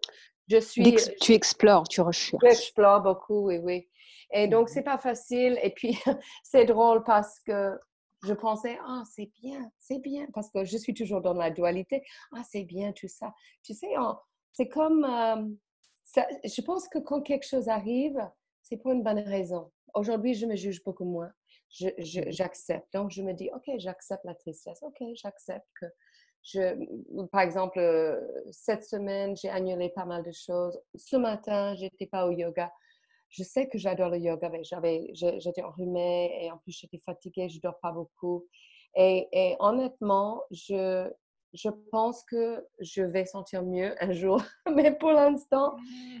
je suis. Tu explores, tu recherches. J'explore beaucoup, oui, oui. Et donc, mmh c'est pas facile. Et puis, <laughs> c'est drôle parce que je pensais, ah, c'est bien, c'est bien, parce que je suis toujours dans la dualité. Ah, c'est bien tout ça. Tu sais, c'est comme. ça, je pense que quand quelque chose arrive, c'est pour une bonne raison. Aujourd'hui, je me juge beaucoup moins. J'accepte. Donc, je me dis, OK, j'accepte la tristesse. OK, j'accepte que je, par exemple, euh, cette semaine, j'ai annulé pas mal de choses. Ce matin, j'étais pas au yoga. Je sais que j'adore le yoga, mais j'avais, j'étais enrhumée et en plus j'étais fatiguée, je dors pas beaucoup. Et, et, honnêtement, je, je pense que je vais sentir mieux un jour. <laughs> Mais pour l'instant,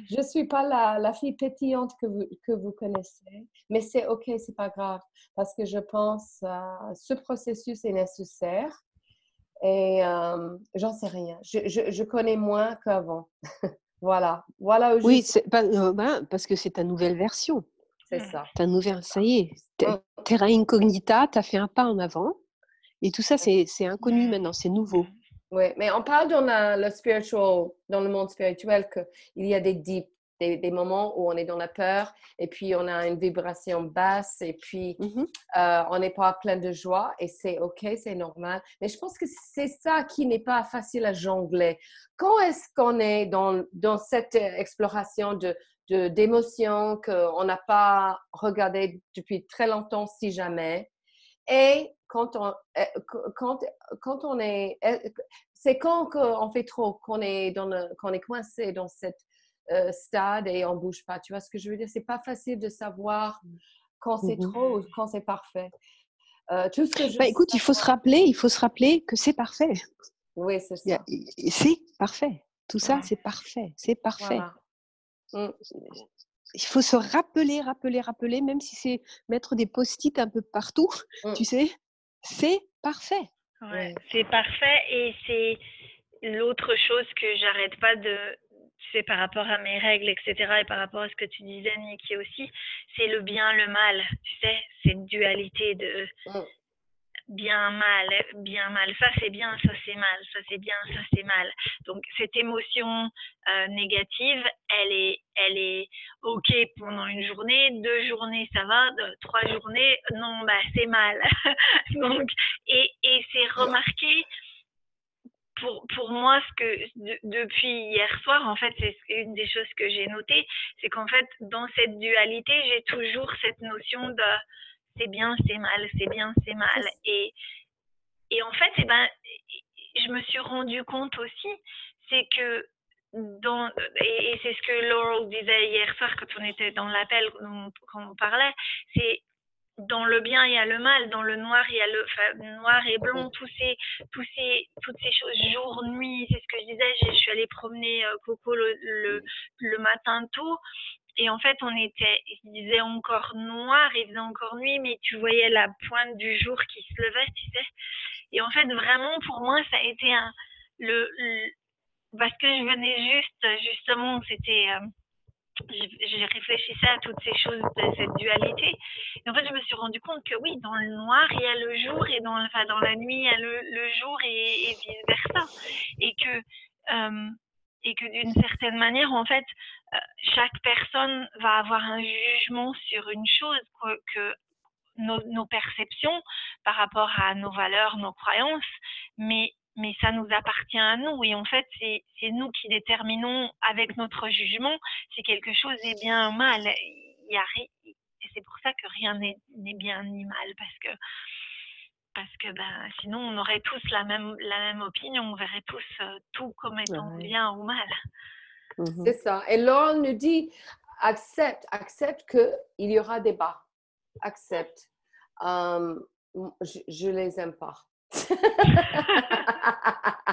je ne suis pas la, la, fille pétillante que vous, que vous connaissez. Mais c'est OK, c'est pas grave. Parce que je pense que ce processus est nécessaire. Et euh, j'en sais rien. Je, je, je connais moins qu'avant. <laughs> voilà. Voilà où Oui, pas, euh, ben, parce que c'est ta nouvelle version. C'est ça. Ta nouvelle, ça y est. Mmh. Terra incognita, tu as fait un pas en avant. Et tout ça, c'est inconnu maintenant, c'est nouveau. Oui, mais on parle dans le spiritual, dans le monde spirituel qu'il y a des deep des, moments où on est dans la peur et puis on a une vibration basse et puis mmh euh, on n'est pas plein de joie et c'est OK, c'est normal. Mais je pense que c'est ça qui n'est pas facile à jongler. Quand est-ce qu'on est dans, dans cette exploration de d'émotions qu'on n'a pas regardé depuis très longtemps, si jamais? Et quand on, eh, quand, quand on est, c'est quand on fait trop, qu'on est, dans est coincé dans cette euh, stade et on bouge pas. Tu vois ce que je veux dire? C'est pas facile de savoir quand c'est mmh trop ou quand c'est parfait. Euh, tout ce que je bah, écoute, il faut se rappeler, il faut se rappeler que c'est parfait. Oui, c'est ça. C'est parfait. Tout ça, c'est parfait. C'est parfait. Mmh. Il faut se rappeler, rappeler, rappeler, même si c'est mettre des post-it un peu partout, mmh. tu sais, c'est parfait. Ouais, c'est parfait et c'est l'autre chose que j'arrête pas de, c'est par rapport à mes règles, etc., et par rapport à ce que tu disais, Niki aussi, c'est le bien, le mal, tu sais, cette dualité de mm. bien, mal, bien, mal, ça c'est bien, ça c'est mal, ça c'est bien, ça c'est mal. Donc cette émotion euh, négative, elle est, elle est ok pendant une journée, deux journées ça va, trois journées, non, bah c'est mal. <laughs> Donc, et, et c'est remarqué pour, pour moi, ce que depuis hier soir, en fait, c'est une des choses que j'ai notées, c'est qu'en fait, dans cette dualité, j'ai toujours cette notion de c'est bien, c'est mal, c'est bien, c'est mal. Et, et en fait, eh ben, je me suis rendu compte aussi, c'est que dans, et, et c'est ce que Laurel disait hier soir quand on était dans l'appel, quand on parlait, c'est dans le bien, il y a le mal, dans le noir, il y a le enfin, noir et blanc, tous ces, tous ces, toutes ces choses, jour, nuit, c'est ce que je disais, je suis allée promener euh, Coco le, le, matin tôt, et en fait, on était, il faisait encore noir, il faisait encore nuit, mais tu voyais la pointe du jour qui se levait, tu sais. Et en fait, vraiment, pour moi, ça a été un, le, parce que je venais juste, justement, c'était, euh, j'ai réfléchissais à toutes ces choses, cette dualité. Et en fait, je me suis rendu compte que oui, dans le noir, il y a le jour, et dans, enfin, dans la nuit, il y a le, le jour, et, et vice-versa. Et que, euh, et que d'une certaine manière, en fait, euh, chaque personne va avoir un jugement sur une chose, que, que nos, nos, perceptions par rapport à nos valeurs, nos croyances, mais mais ça nous appartient à nous. Et en fait, c'est nous qui déterminons avec notre jugement si quelque chose est bien ou mal. Il y a, et c'est pour ça que rien n'est bien ni mal, parce que, parce que ben, sinon on aurait tous la même, la même opinion, on verrait tous tout comme étant bien ou mal. Mmh C'est ça. Et Laure nous dit, accepte, accepte qu'il y aura des bas. Accepte. je, ne les aime pas.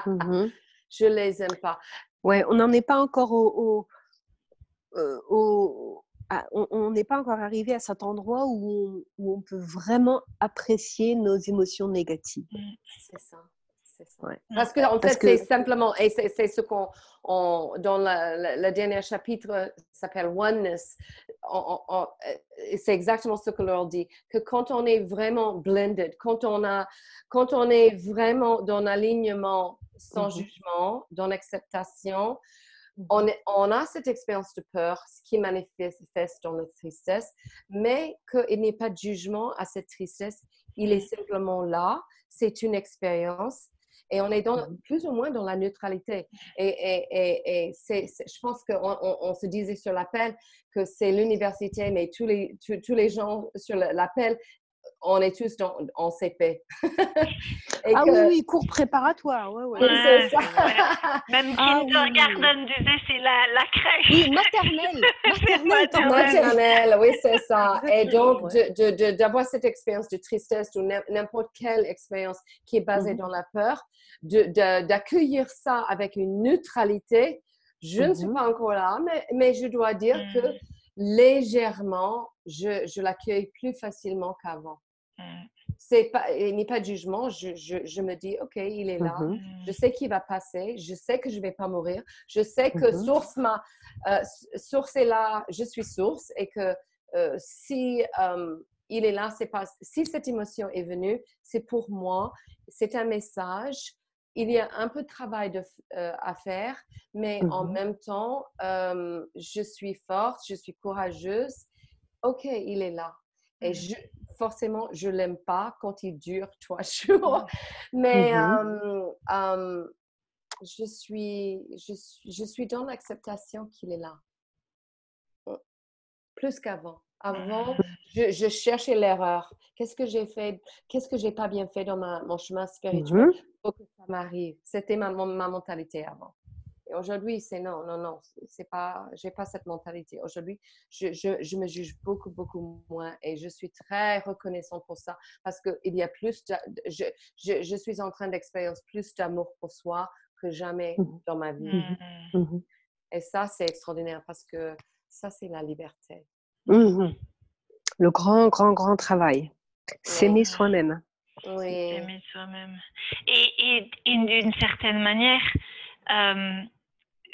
Mmh je les aime pas. Ouais, on n'en est pas encore au, au, on n'est pas encore arrivé à cet endroit où on, peut vraiment apprécier nos émotions négatives. Mmh, c'est ça. Parce que en fait, c'est simplement, et c'est ce qu'on, dans le dernier chapitre s'appelle Oneness, c'est exactement ce que leur dit, que quand on est vraiment blended, quand on, a, quand on est vraiment dans l'alignement sans mm-hmm. jugement, dans l'acceptation, mm-hmm. on, on, a cette expérience de peur, ce qui manifeste dans la tristesse, mais qu'il n'y ait pas de jugement à cette tristesse. Il est simplement là, c'est une expérience et on est dans, mmh plus ou moins dans la neutralité. Et, et, et, je pense qu'on on, se disait sur l'appel que c'est l'université, mais tous les, tous, les gens sur l'appel on est tous dans, en CP. <laughs> ah oui, oui, cours préparatoire. Ouais, ouais. c'est ça. Même ah, Kindergarten disait c'est la, la, crèche. Oui, maternelle. <laughs> maternelle, maternelle oui, c'est ça. Et donc, d'avoir cette expérience de tristesse ou n'importe quelle expérience qui est basée mhm. dans la peur, d'accueillir ça avec une neutralité. Je ne suis mhm. pas encore là, mais, mais je dois dire que mm. légèrement, je, je l'accueille plus facilement qu'avant. C'est pas, il n'y a pas de jugement. Je, je, me dis, OK, il est là. Mm-hmm. Je sais qu'il va passer. Je sais que je ne vais pas mourir. Je sais que mm-hmm. source, ma, euh, source est là. Je suis source. Et que euh, si euh, il est là, c'est pas, si cette émotion est venue, c'est pour moi. C'est un message. Il y a un peu de travail de, à faire, mais en mm-hmm. même temps, je suis forte, je suis courageuse. OK, il est là. Et je, forcément, je l'aime pas quand il dure <laughs> trois jours. Mais mmh je, suis, je, je suis dans l'acceptation qu'il est là. Plus qu'avant. Avant, mmh. je, je cherchais l'erreur. Qu'est-ce que j'ai fait? Qu'est-ce que j'ai pas bien fait dans ma, mon chemin spirituel pour que ça m'arrive? C'était ma, ma mentalité avant. Aujourd'hui, c'est non, non, non, c'est pas, j'ai pas cette mentalité. Aujourd'hui, je, je, je, me juge beaucoup, beaucoup moins et je suis très reconnaissante pour ça parce qu'il y a plus, de, je, je, je, suis en train d'expérimenter plus d'amour pour soi que jamais mmh dans ma vie. Mmh mmh et ça, c'est extraordinaire parce que ça, c'est la liberté. Le grand, grand, grand travail. S'aimer soi-même. Oui. S'aimer soi-même. Et, et, et d'une certaine manière, euh,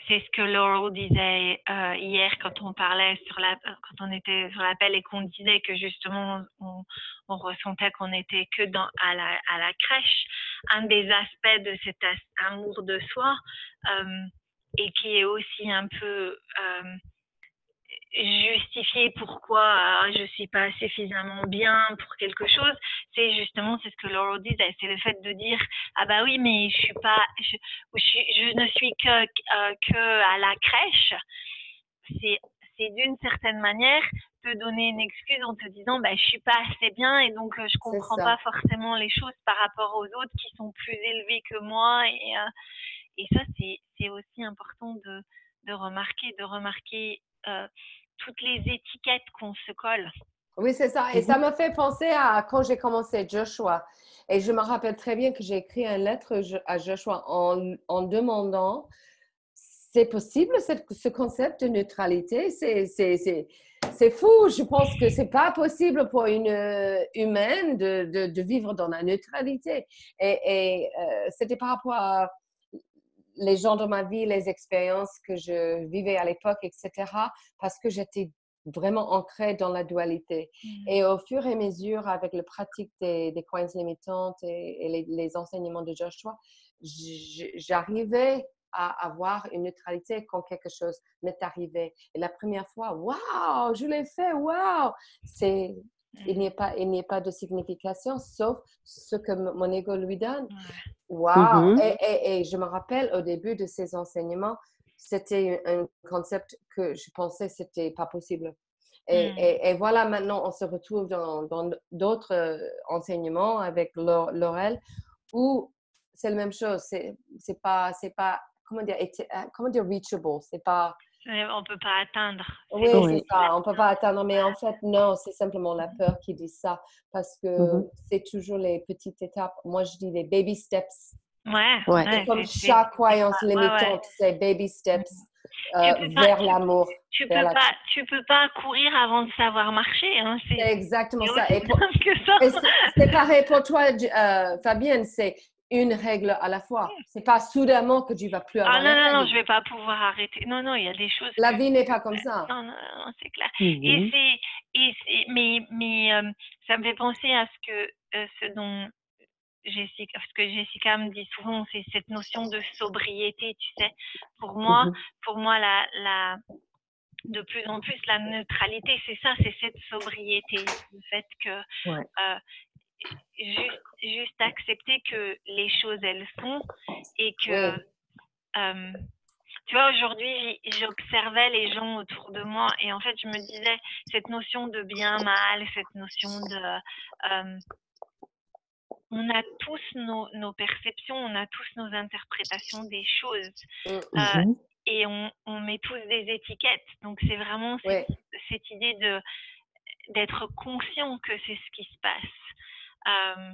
c'est ce que Laurel disait euh, hier quand on parlait sur la, quand on était sur l'appel et qu'on disait que justement on, ressentait qu'on était que dans à la, à la crèche. Un des aspects de cet amour de soi euh, et qui est aussi un peu euh, justifier pourquoi euh, je suis pas suffisamment bien pour quelque chose, c'est justement c'est ce que Laura disait, c'est le fait de dire ah bah oui mais je suis pas je, je, ne suis que euh, que à la crèche. C'est c'est d'une certaine manière te donner une excuse en te disant bah je suis pas assez bien et donc euh, je comprends pas forcément les choses par rapport aux autres qui sont plus élevés que moi et et ça c'est c'est aussi important de de remarquer de remarquer toutes les étiquettes qu'on se colle. Oui, c'est ça. Et ça mhm. m'a fait penser à quand j'ai commencé Joshua. Et je me rappelle très bien que j'ai écrit une lettre à Joshua en, en demandant c'est possible ce concept de neutralité? C'est fou. Je pense que c'est pas possible pour une humaine de, de, vivre dans la neutralité. Et, et euh, c'était par rapport à les gens dans ma vie, les expériences que je vivais à l'époque, etc., parce que j'étais vraiment ancrée dans la dualité. Mmh. Et au fur et à mesure, avec la pratique des, des croyances limitantes et, les, enseignements de Joshua, j'arrivais à avoir une neutralité quand quelque chose m'est arrivé. Et la première fois, waouh, je l'ai fait, waouh! C'est il n'y a pas, il n'y a pas de signification sauf ce que mon ego lui donne. Wow! Mm-hmm. et, et, je me rappelle au début de ces enseignements, c'était un concept que je pensais c'était pas possible. Et, voilà, maintenant, on se retrouve dans d'autres euh, enseignements avec Laurel où c'est la même chose. C'est pas, c'est pas, comment dire, euh, comment dire reachable. C'est pas. On peut pas atteindre. Oui, c'est ça. On peut pas atteindre. Mais en fait, non, c'est simplement la peur qui dit ça parce que mmh c'est toujours les petites étapes. Moi, je dis les baby steps. Ouais. ouais. comme chaque croyance limitante, c'est baby steps. Euh, vers l'amour. Tu peux pas, tu peux pas courir avant de savoir marcher. Hein, c'est exactement ça. c'est pareil pour toi, euh, Fabienne. C'est une règle à la fois. C'est pas soudainement que tu vas plus avoir. Ah non, non, non, je vais pas pouvoir arrêter. Non, non, il y a des choses. La vie n'est pas comme ça. Non, non, non, c'est clair. Et c'est, et mais, mais euh, ça me fait penser à ce que, ce dont Jessica, ce que Jessica me dit souvent, c'est cette notion de sobriété, tu sais. Pour moi, mmh pour moi, la, la, de plus en plus, la neutralité, c'est ça, c'est cette sobriété. Le fait que euh, juste, juste accepter que les choses, elles sont et que. Euh, tu vois, aujourd'hui, j'observais les gens autour de moi et en fait, je me disais, cette notion de bien-mal, cette notion de. Euh, on a tous nos, perceptions, on a tous nos interprétations des choses. Mmh. Euh, mmh et on, met tous des étiquettes. Donc, c'est vraiment cette, idée de d'être conscient que c'est ce qui se passe. Euh,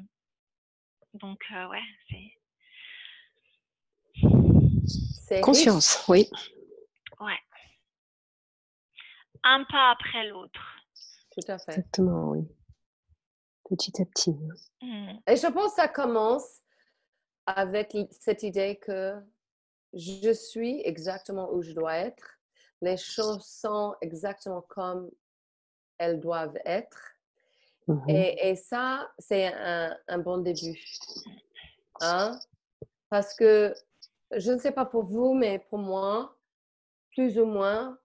donc, euh, ouais, c'est. Conscience, oui. Ouais. Un pas après l'autre. Tout à fait. Exactement, oui petit à petit. Mmh. Et je pense que ça commence avec cette idée que je suis exactement où je dois être. Les choses sont exactement comme elles doivent être. Mmh et, ça, c'est un, bon début. Hein? Parce que je ne sais pas pour vous, mais pour moi, plus ou moins,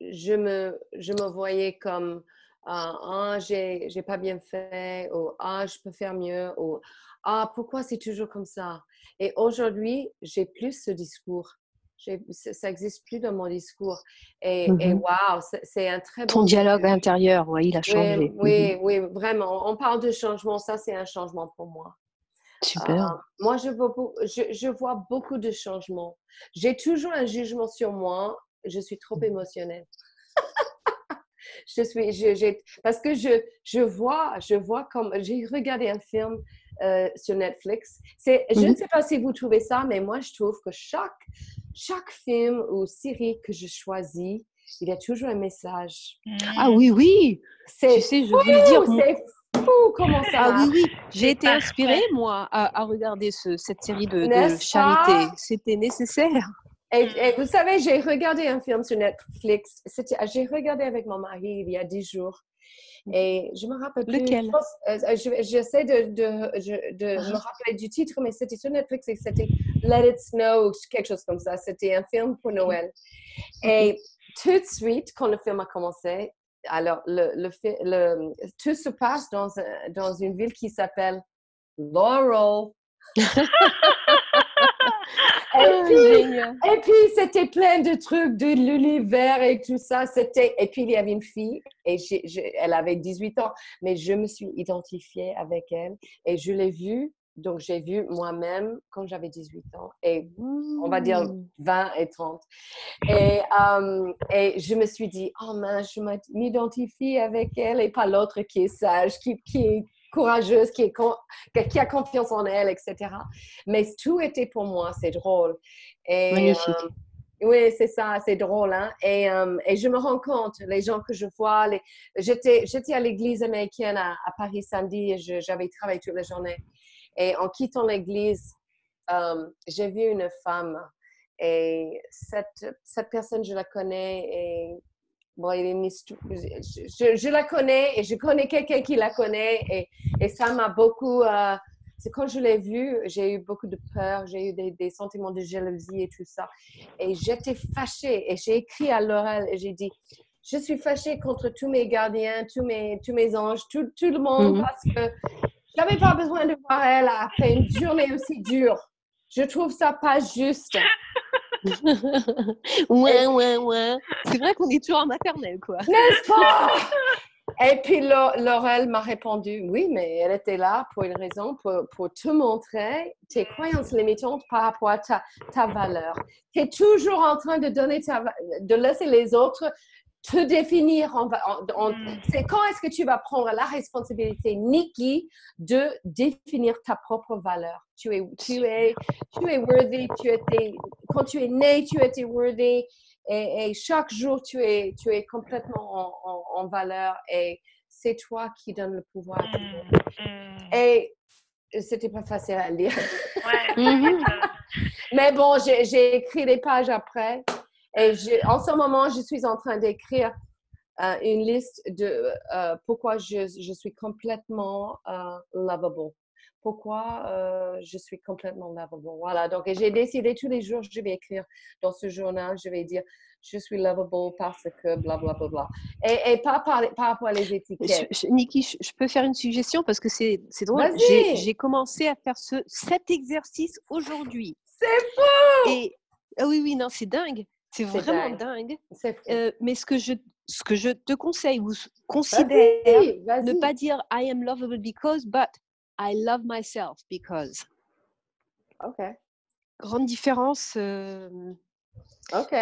je me, je me voyais comme ah, ah j'ai pas bien fait, ou ah, je peux faire mieux, ou ah, pourquoi c'est toujours comme ça? Et aujourd'hui, j'ai plus ce discours. Ça n'existe plus dans mon discours. Et, mmh waouh, c'est un très bon. Ton dialogue intérieur, oui, il a changé. Oui, mmh oui, vraiment. On parle de changement. Ça, c'est un changement pour moi. Super. Ah, moi, je vois, je, je vois beaucoup de changements. J'ai toujours un jugement sur moi. Je suis trop mmh. émotionnelle. Je suis, je, parce que je, je vois, je vois comme, j'ai regardé un film euh, sur Netflix. C'est, je ne mhm. sais pas si vous trouvez ça, mais moi, je trouve que chaque, chaque film ou série que je choisis, il y a toujours un message. Ah oui, oui. C'est, sais, je veux dire. C'est fou comment ça. Ah oui, oui. J'ai été inspirée, moi, à, à regarder ce, cette série de, de charité. C'était nécessaire. Et, mm. vous savez, j'ai regardé un film sur Netflix. J'ai regardé avec mon mari il y a dix jours. Mm. Et je me rappelle plus. Lequel? Euh, J'essaie de, de, de, me ah. rappeler du titre, mais c'était sur Netflix et c'était Let It Snow, quelque chose comme ça. C'était un film pour Noël. Et tout de suite, quand le film a commencé, alors le, le, le tout se passe dans, dans une ville qui s'appelle Laurel. <laughs> Ah, et, puis, c'était plein de trucs de l'univers et tout ça. C'était et puis il y avait une fille et elle avait 18 ans, mais je me suis identifiée avec elle et je l'ai vue. Donc j'ai vu moi-même quand j'avais 18 ans et on va dire 20 mmh. et 30. Et, et je me suis dit, oh mince, je m'identifie avec elle et pas l'autre qui est sage, qui, qui est courageuse, qui, est qui a confiance en elle, etc. Mais tout était pour moi, c'est drôle. Et, Magnifique. Euh, oui, c'est ça, c'est drôle. Hein? Et, euh, et, je me rends compte, les gens que je vois, les... j'étais, j'étais à l'église américaine à, Paris samedi et j'avais travaillé toute la journée. Et en quittant l'église, euh, j'ai vu une femme et cette, cette personne, je la connais et je, je, la connais et je connais quelqu'un qui la connaît et, et ça m'a beaucoup. Euh, c'est quand je l'ai vue, j'ai eu beaucoup de peur, j'ai eu des, des, sentiments de jalousie et tout ça. Et j'étais fâchée et j'ai écrit à Laurel et j'ai dit Je suis fâchée contre tous mes gardiens, tous mes, tous mes anges, tout, tout le monde mhm. parce que j'avais pas besoin de voir elle après une journée aussi dure. Je trouve ça pas juste. <laughs> ouais, ouais, ouais. C'est vrai qu'on est toujours en maternelle, quoi. N'est-ce pas? <laughs> Et puis Laurel m'a répondu, oui, mais elle était là pour une raison, pour, pour te montrer tes croyances limitantes par rapport à ta, ta valeur. Tu es toujours en train de donner ta, de laisser les autres te définir. Hmm. c'est quand est-ce que tu vas prendre la responsabilité, Nikki, de définir ta propre valeur. Tu es, tu es, tu es worthy. Tu étais, quand tu es né, tu étais worthy. Et, chaque jour, tu es, tu es complètement en, valeur. Et c'est toi qui donne le pouvoir. Hmm. Et c'était pas facile à lire. <laughs> <laughs> Mais bon, j'ai écrit des pages après. Et en ce moment, je suis en train d'écrire euh, une liste de euh, pourquoi je, je, suis complètement euh, lovable. Pourquoi je suis complètement lovable. Voilà. Donc, j'ai décidé tous les jours, je vais écrire dans ce journal, je vais dire je suis lovable parce que bla bla bla bla. Et, et pas par, par, rapport à les étiquettes. Je, Niki, je, peux faire une suggestion parce que c'est drôle. J'ai commencé à faire ce, cet exercice aujourd'hui. C'est fou! Et, ah oui, oui, non, c'est dingue. C'est vraiment dingue. Euh, mais ce que, je, ce que je te conseille ou considère, ne pas dire I am lovable because, but I love myself because. Ok. Grande différence. Euh, ok.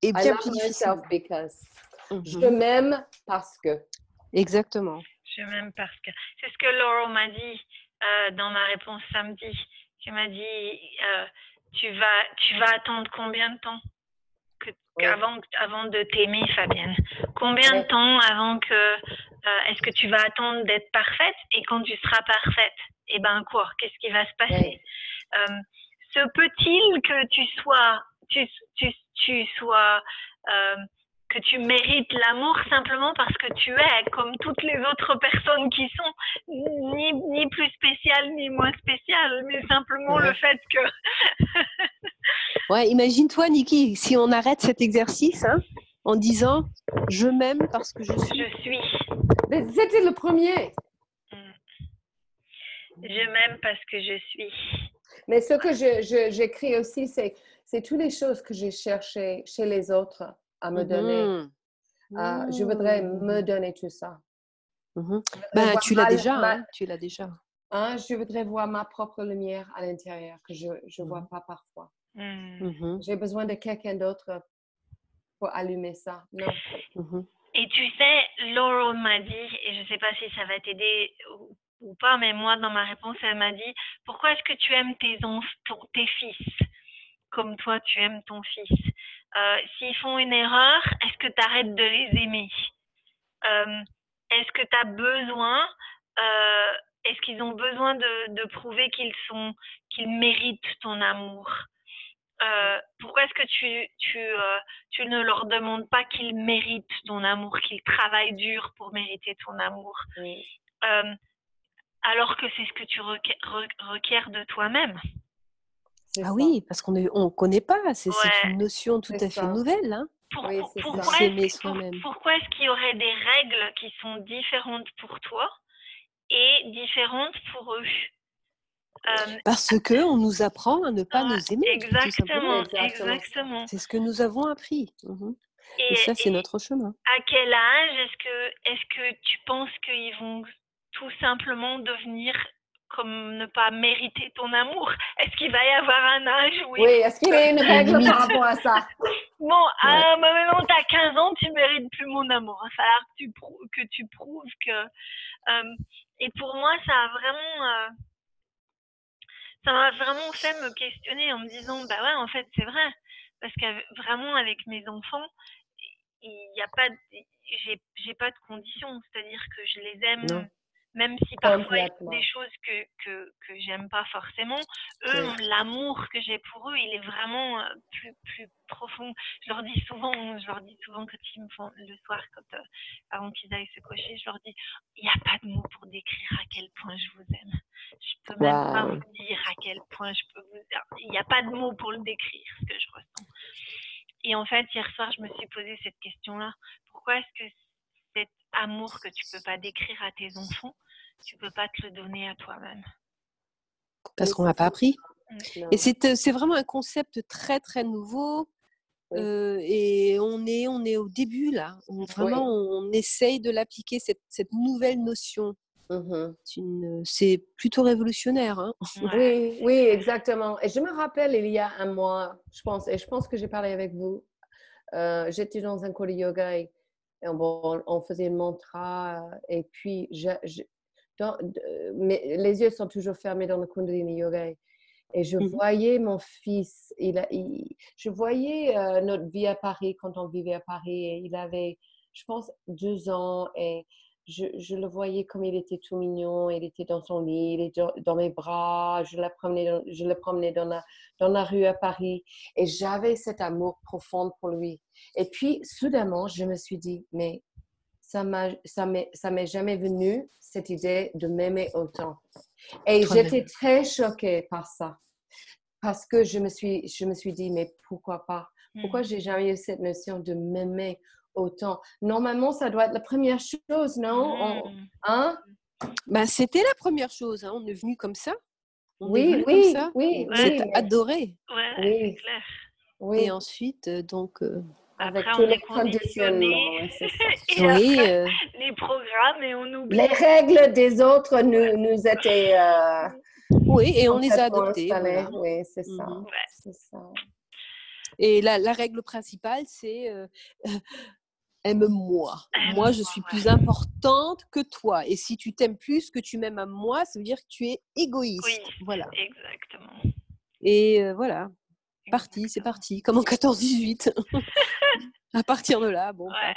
Et bien I love myself because. Je mmh m'aime parce que. Exactement. Je m'aime parce que. C'est ce que Laura m'a dit euh, dans ma réponse samedi. Tu m'as dit, tu, vas, tu vas attendre combien de temps? Avant, avant de t'aimer, Fabienne Combien de temps avant que. Euh, est-ce que tu vas attendre d'être parfaite? Et quand tu seras parfaite, eh ben quoi? Qu'est-ce qui va se passer? Euh, Se peut-il que tu sois. Tu, tu, tu sois. Euh, que tu mérites l'amour simplement parce que tu es comme toutes les autres personnes qui sont ni, ni plus spéciales ni moins spéciales, mais simplement le fait que <laughs> Ouais, imagine-toi, Niki, si on arrête cet exercice hein, en disant je m'aime parce que je suis. Je suis. C'était le premier. Mm. Je m'aime parce que je suis. Mais ce que j'écris je, aussi, c'est, c'est toutes les choses que j'ai cherchées chez les autres à me donner. Mm-hmm. je voudrais me donner tout ça. Mm-hmm. Ben, tu l'as déjà. Hein, tu l'as déjà. Hein, je voudrais voir ma propre lumière à l'intérieur que je ne vois pas parfois. Hmm. Mmh J'ai besoin de quelqu'un d'autre pour allumer ça. Non. Mmh et tu sais, Laura m'a dit, et je ne sais pas si ça va t'aider ou, pas, mais moi, dans ma réponse, elle m'a dit Pourquoi est-ce que tu aimes tes, tes fils comme toi, tu aimes ton fils? S'ils font une erreur, est-ce que tu arrêtes de les aimer? Euh, Est-ce que tu as besoin euh, Est-ce qu'ils ont besoin de, de prouver qu'ils sont qu'ils méritent ton amour? Euh, pourquoi est-ce que tu, tu, euh, tu, ne leur demandes pas qu'ils méritent ton amour, qu'ils travaillent dur pour mériter ton amour? Euh, Alors que c'est ce que tu requiers, de toi-même. Ah oui, parce qu'on ne on connaît pas, c'est une notion tout à fait nouvelle. Hein pourquoi est-ce qu'il y aurait des règles qui sont différentes pour toi et différentes pour eux? Euh, Parce que on nous apprend à ne pas nous aimer. Exactement, exactement. C'est ce que nous avons appris. Mmh et, ça, c'est notre chemin. À quel âge est-ce que, est que tu penses qu'ils vont tout simplement devenir comme ne pas mériter ton amour. Est-ce qu'il va y avoir un âge où Oui, est-ce qu'il y a une règle par rapport à ça? <laughs> Bon, euh, maintenant tu as 15 ans, tu mérites plus mon amour. Il va falloir que tu, que tu prouves que... Euh, et pour moi, ça a vraiment ça m'a vraiment fait me questionner en me disant bah ouais en fait c'est vrai. Parce que vraiment avec mes enfants il n'y a pas j'ai j'ai pas de conditions. C'est-à-dire que je les aime même si parfois il y a des choses que, que, que j'aime pas forcément, eux, l'amour que j'ai pour eux, il est vraiment euh, plus, plus profond. Je leur dis souvent, je leur dis souvent quand ils me font le soir, quand, euh, avant qu'ils aillent se coucher, je leur dis, il n'y a pas de mots pour décrire à quel point je vous aime. Je peux même pas vous dire à quel point je peux vous Il n'y a pas de mots pour le décrire, ce que je ressens. Et en fait, hier soir, je me suis posé cette question-là. Pourquoi est-ce que cet amour que tu peux pas décrire à tes enfants, tu peux pas te le donner à toi-même Parce qu'on n'a pas appris. Et c'est vraiment un concept très très nouveau. et on est, on est au début là. vraiment, on, essaye de l'appliquer, cette, cette, nouvelle notion. Mmh c'est plutôt révolutionnaire. Hein. Oui, oui, exactement. Et je me rappelle, il y a un mois, je pense, et je pense que j'ai parlé avec vous, j'étais dans un cours de yoga et, on, faisait le mantra et puis mais les yeux sont toujours fermés dans le Kundalini Yoga. Et je mmh voyais mon fils, il, je voyais notre vie à Paris quand on vivait à Paris. il avait, je pense, deux ans et je, le voyais comme il était tout mignon. Il était dans son lit, il était dans mes bras. Je, la promenais je le promenais dans la, dans la rue à Paris. Et j'avais cet amour profond pour lui. Et puis, soudainement, je me suis dit, mais ça m'est jamais venu, cette idée de m'aimer autant. Et j'étais très choquée par ça. Parce que je me suis, je me suis dit, mais pourquoi pas? Pourquoi hmm. j'ai jamais eu cette notion de m'aimer autant? Normalement, ça doit être la première chose, non? Mmh. hein? ben, C'était la première chose. Hein. On est venu comme ça. oui, oui, oui. Vous êtes adoré. oui. clair. Oui. Et ensuite, euh, donc. Euh, avec tous les conditionnements. oui, euh, les programmes et on oublie. Les règles des autres nous, nous étaient. oui, et on les a adoptées. Oui, c'est ça. Mmh ça. Et la, la, règle principale, c'est <laughs> aime-moi. Moi, je suis plus importante que toi. Et si tu t'aimes plus que tu m'aimes à moi, ça veut dire que tu es égoïste. Oui, voilà. Exactement. Et euh, voilà, parti, c'est parti, comme en 14-18. <laughs> à partir de là, bon. Ouais.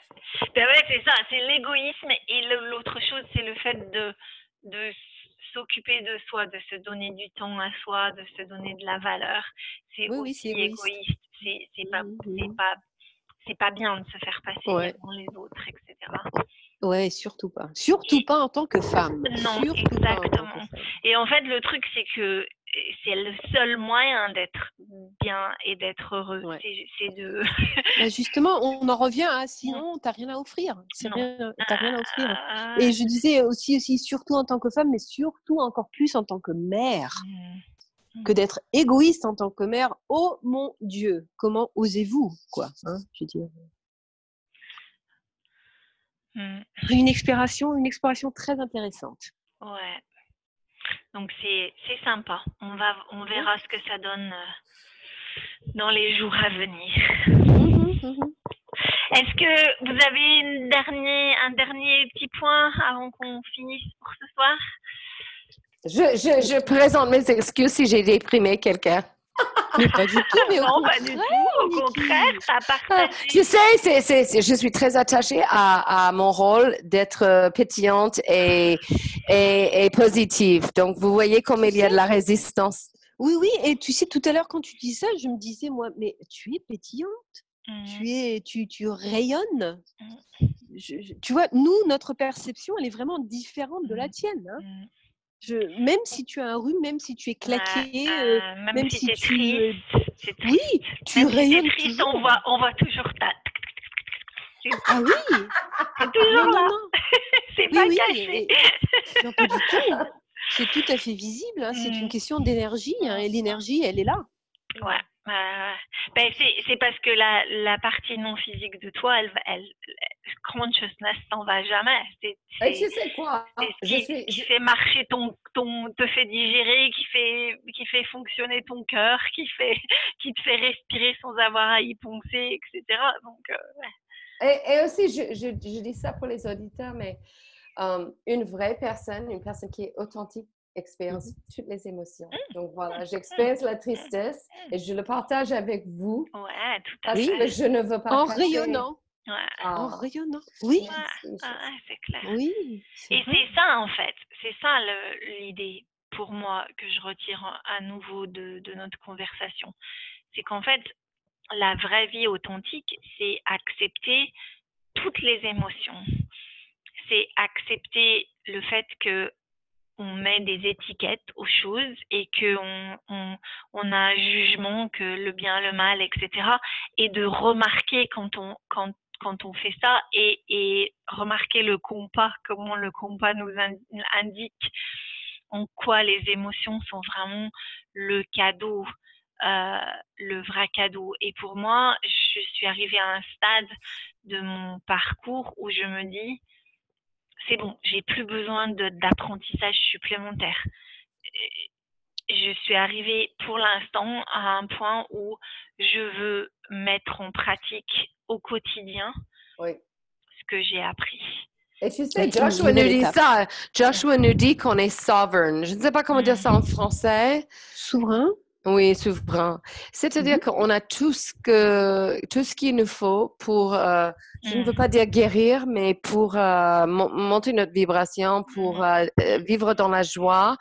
Ben ouais, c'est ça, c'est l'égoïsme. Et l'autre chose, c'est le fait de, de s'occuper de soi, de se donner du temps à soi, de se donner de la valeur. C'est aussi égoïste. C'est pas, mmh pas c'est pas bien de se faire passer devant les autres, etc. Ouais, surtout pas. Surtout pas en tant que femme. Non, exactement. Et en fait, le truc, c'est que c'est le seul moyen d'être bien et d'être heureux. C'est de. <laughs> Bah, justement, on en revient à sinon, tu n'as rien à offrir. Tu n'as rien, à offrir. Ah. Et je disais aussi, aussi, surtout en tant que femme, mais surtout encore plus en tant que mère. Mmh que d'être égoïste en tant que mère. Oh mon Dieu, comment osez-vous, quoi hein, Je veux dire. Mmh. Une exploration, une exploration très intéressante. Ouais. Donc c'est sympa. On va, on verra ce que ça donne euh, dans les jours à venir. Mmh mmh Est-ce que vous avez une dernier, un dernier petit point avant qu'on finisse pour ce soir? Je, je, je, présente mes excuses si j'ai déprimé quelqu'un. Mais pas du tout, mais non, pas du tout. Au contraire, ça ah, Tu sais, c'est, je suis très attachée à, à mon rôle d'être euh, pétillante et, et, et, positive. Donc, vous voyez comme il y a de la résistance. Oui, oui. Et tu sais, tout à l'heure, quand tu dis ça, je me disais, moi, mais tu es pétillante. Mmh. Tu, es, tu, tu rayonnes. Mmh. tu vois, nous, notre perception, elle est vraiment différente de la mmh. tienne. Hein même si tu as un rhume, même si tu es claqué, euh, même, si, tu triste, oui, tu rayonnes. Si triste, on voit, on voit toujours ta. Ah oui, <laughs> <laughs> c'est toujours là. c'est pas caché. non, pas du tout. C'est tout à fait visible. Hein. C'est une mmh. question d'énergie, hein, et l'énergie, elle est là. Ouais. Ben, c'est parce que la, la, partie non physique de toi, elle, elle, consciousness s'en va jamais. C'est sais quoi? qui, qui, fait marcher ton, ton, te fait digérer, qui fait, qui fait fonctionner ton cœur, qui fait, <laughs> qui te fait respirer sans avoir à y penser, etc. Donc, euh, et, et, aussi, je, je, je, dis ça pour les auditeurs, mais euh, une vraie personne, une personne qui est authentique, expérience mmh toutes les émotions. Mmh. Donc voilà, j'expérience la tristesse et je le partage avec vous. Ouais, tout à fait. Parce que je ne veux pas. En rayonnant. Ouais. En rayonnant. Oui. c'est clair. Oui. Et c'est ça en fait. C'est ça l'idée pour moi que je retire à nouveau de, de notre conversation. C'est qu'en fait, la vraie vie authentique, c'est accepter toutes les émotions. C'est accepter le fait que on met des étiquettes aux choses et qu'on on, on, a un jugement que le bien, le mal, etc. Et de remarquer quand on, quand, quand on fait ça et, et remarquer le compas, comment le compas nous indique en quoi les émotions sont vraiment le cadeau, euh, le vrai cadeau. Et pour moi, je suis arrivée à un stade de mon parcours où je me dis, c'est bon, j'ai plus besoin d'apprentissage supplémentaire. Je suis arrivée pour l'instant à un point où je veux mettre en pratique au quotidien ce que j'ai appris. Et tu sais, Joshua nous dit ça. Joshua nous dit qu'on est sovereign. Je ne sais pas comment dire ça en français. Souverain? Oui, souverain. C'est-à-dire mm-hmm. qu'on a tout ce que tout ce qu'il nous faut pour, euh, je ne veux mm. pas dire guérir, mais pour euh, monter notre vibration, pour mm. euh, vivre dans la joie,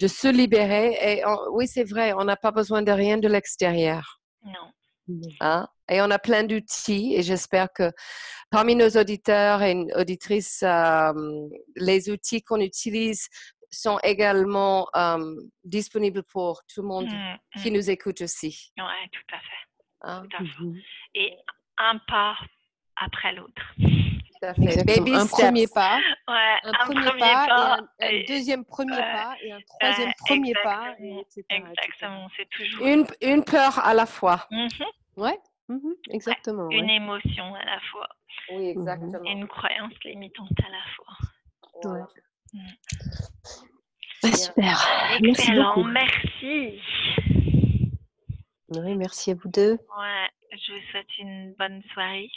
de se libérer. Et oui, c'est vrai, on n'a pas besoin de rien de l'extérieur. Non. Hein? Et on a plein d'outils et j'espère que parmi nos auditeurs et auditrices, euh, les outils qu'on utilise sont également euh, disponibles pour tout le monde mmh, qui mmh. nous écoute aussi. Oui, tout à fait. Hein? Mmh et un pas après l'autre. Baby un premier pas, un, premier, pas, et un, deuxième premier pas et un troisième premier pas, Exactement, c'est toujours une, une peur à la fois. Ouais. Exactement. une émotion à la fois. Oui, exactement. Et une croyance limitante à la fois. Ouais. Mmh. Bah, super. Excellent, merci. Oui, merci à vous deux. Ouais, je vous souhaite une bonne soirée.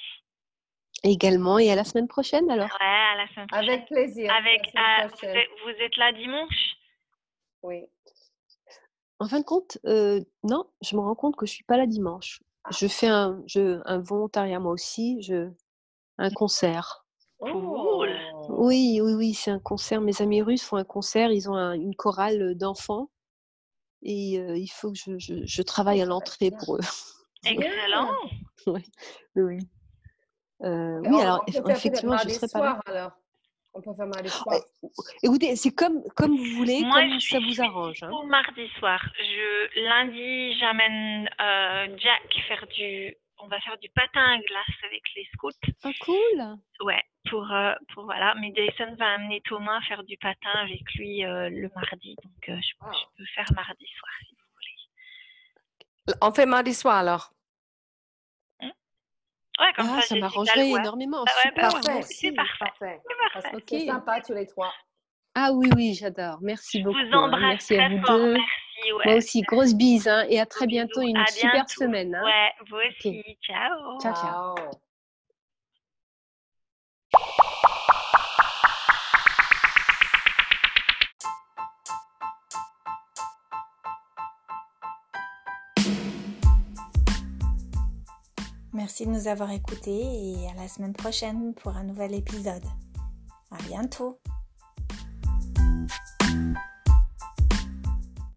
Également, et à la semaine prochaine alors Ouais, à la semaine prochaine. Avec plaisir. Avec, euh, vous, êtes, là dimanche? Oui. En fin de compte, euh, non, je me rends compte que je ne suis pas là dimanche. Je fais un, je, un volontariat moi aussi, je, un concert. Oh. Oui, oui, oui, c'est un concert. Mes amis russes font un concert, ils ont une chorale d'enfants et il faut que je, je, je travaille à l'entrée pour eux. <laughs> Excellent. oui, oui. Euh, oui, alors, effectivement, je serai pas là. Alors. On peut faire mardi soir. Écoutez, c'est comme, comme vous voulez, comme ça vous arrange. Hein. mardi soir. Je, lundi, j'amène euh, Jack faire du. On va faire du patin à glace avec les scouts. Ah, cool! Ouais, pour, euh, pour voilà. Mais Jason va amener Thomas faire du patin avec lui euh, le mardi. Donc, je, je, peux faire mardi soir si vous voulez. On fait mardi soir alors? Ouais, comme ah, ça, ça m'arrangerait énormément. Ah ouais, parfait. C'est parfait. parfait. C'est sympa tous les trois. Ah oui, oui, j'adore. Merci beaucoup. Je vous hein. embrasse Merci à vous fort. deux. Merci, ouais. Moi aussi, grosse bise. Hein, et à très bientôt. Une à super bientôt. semaine. Hein. Ouais, vous aussi. Okay. Ciao. Ciao, ciao. Merci de nous avoir écoutés et à la semaine prochaine pour un nouvel épisode. À bientôt!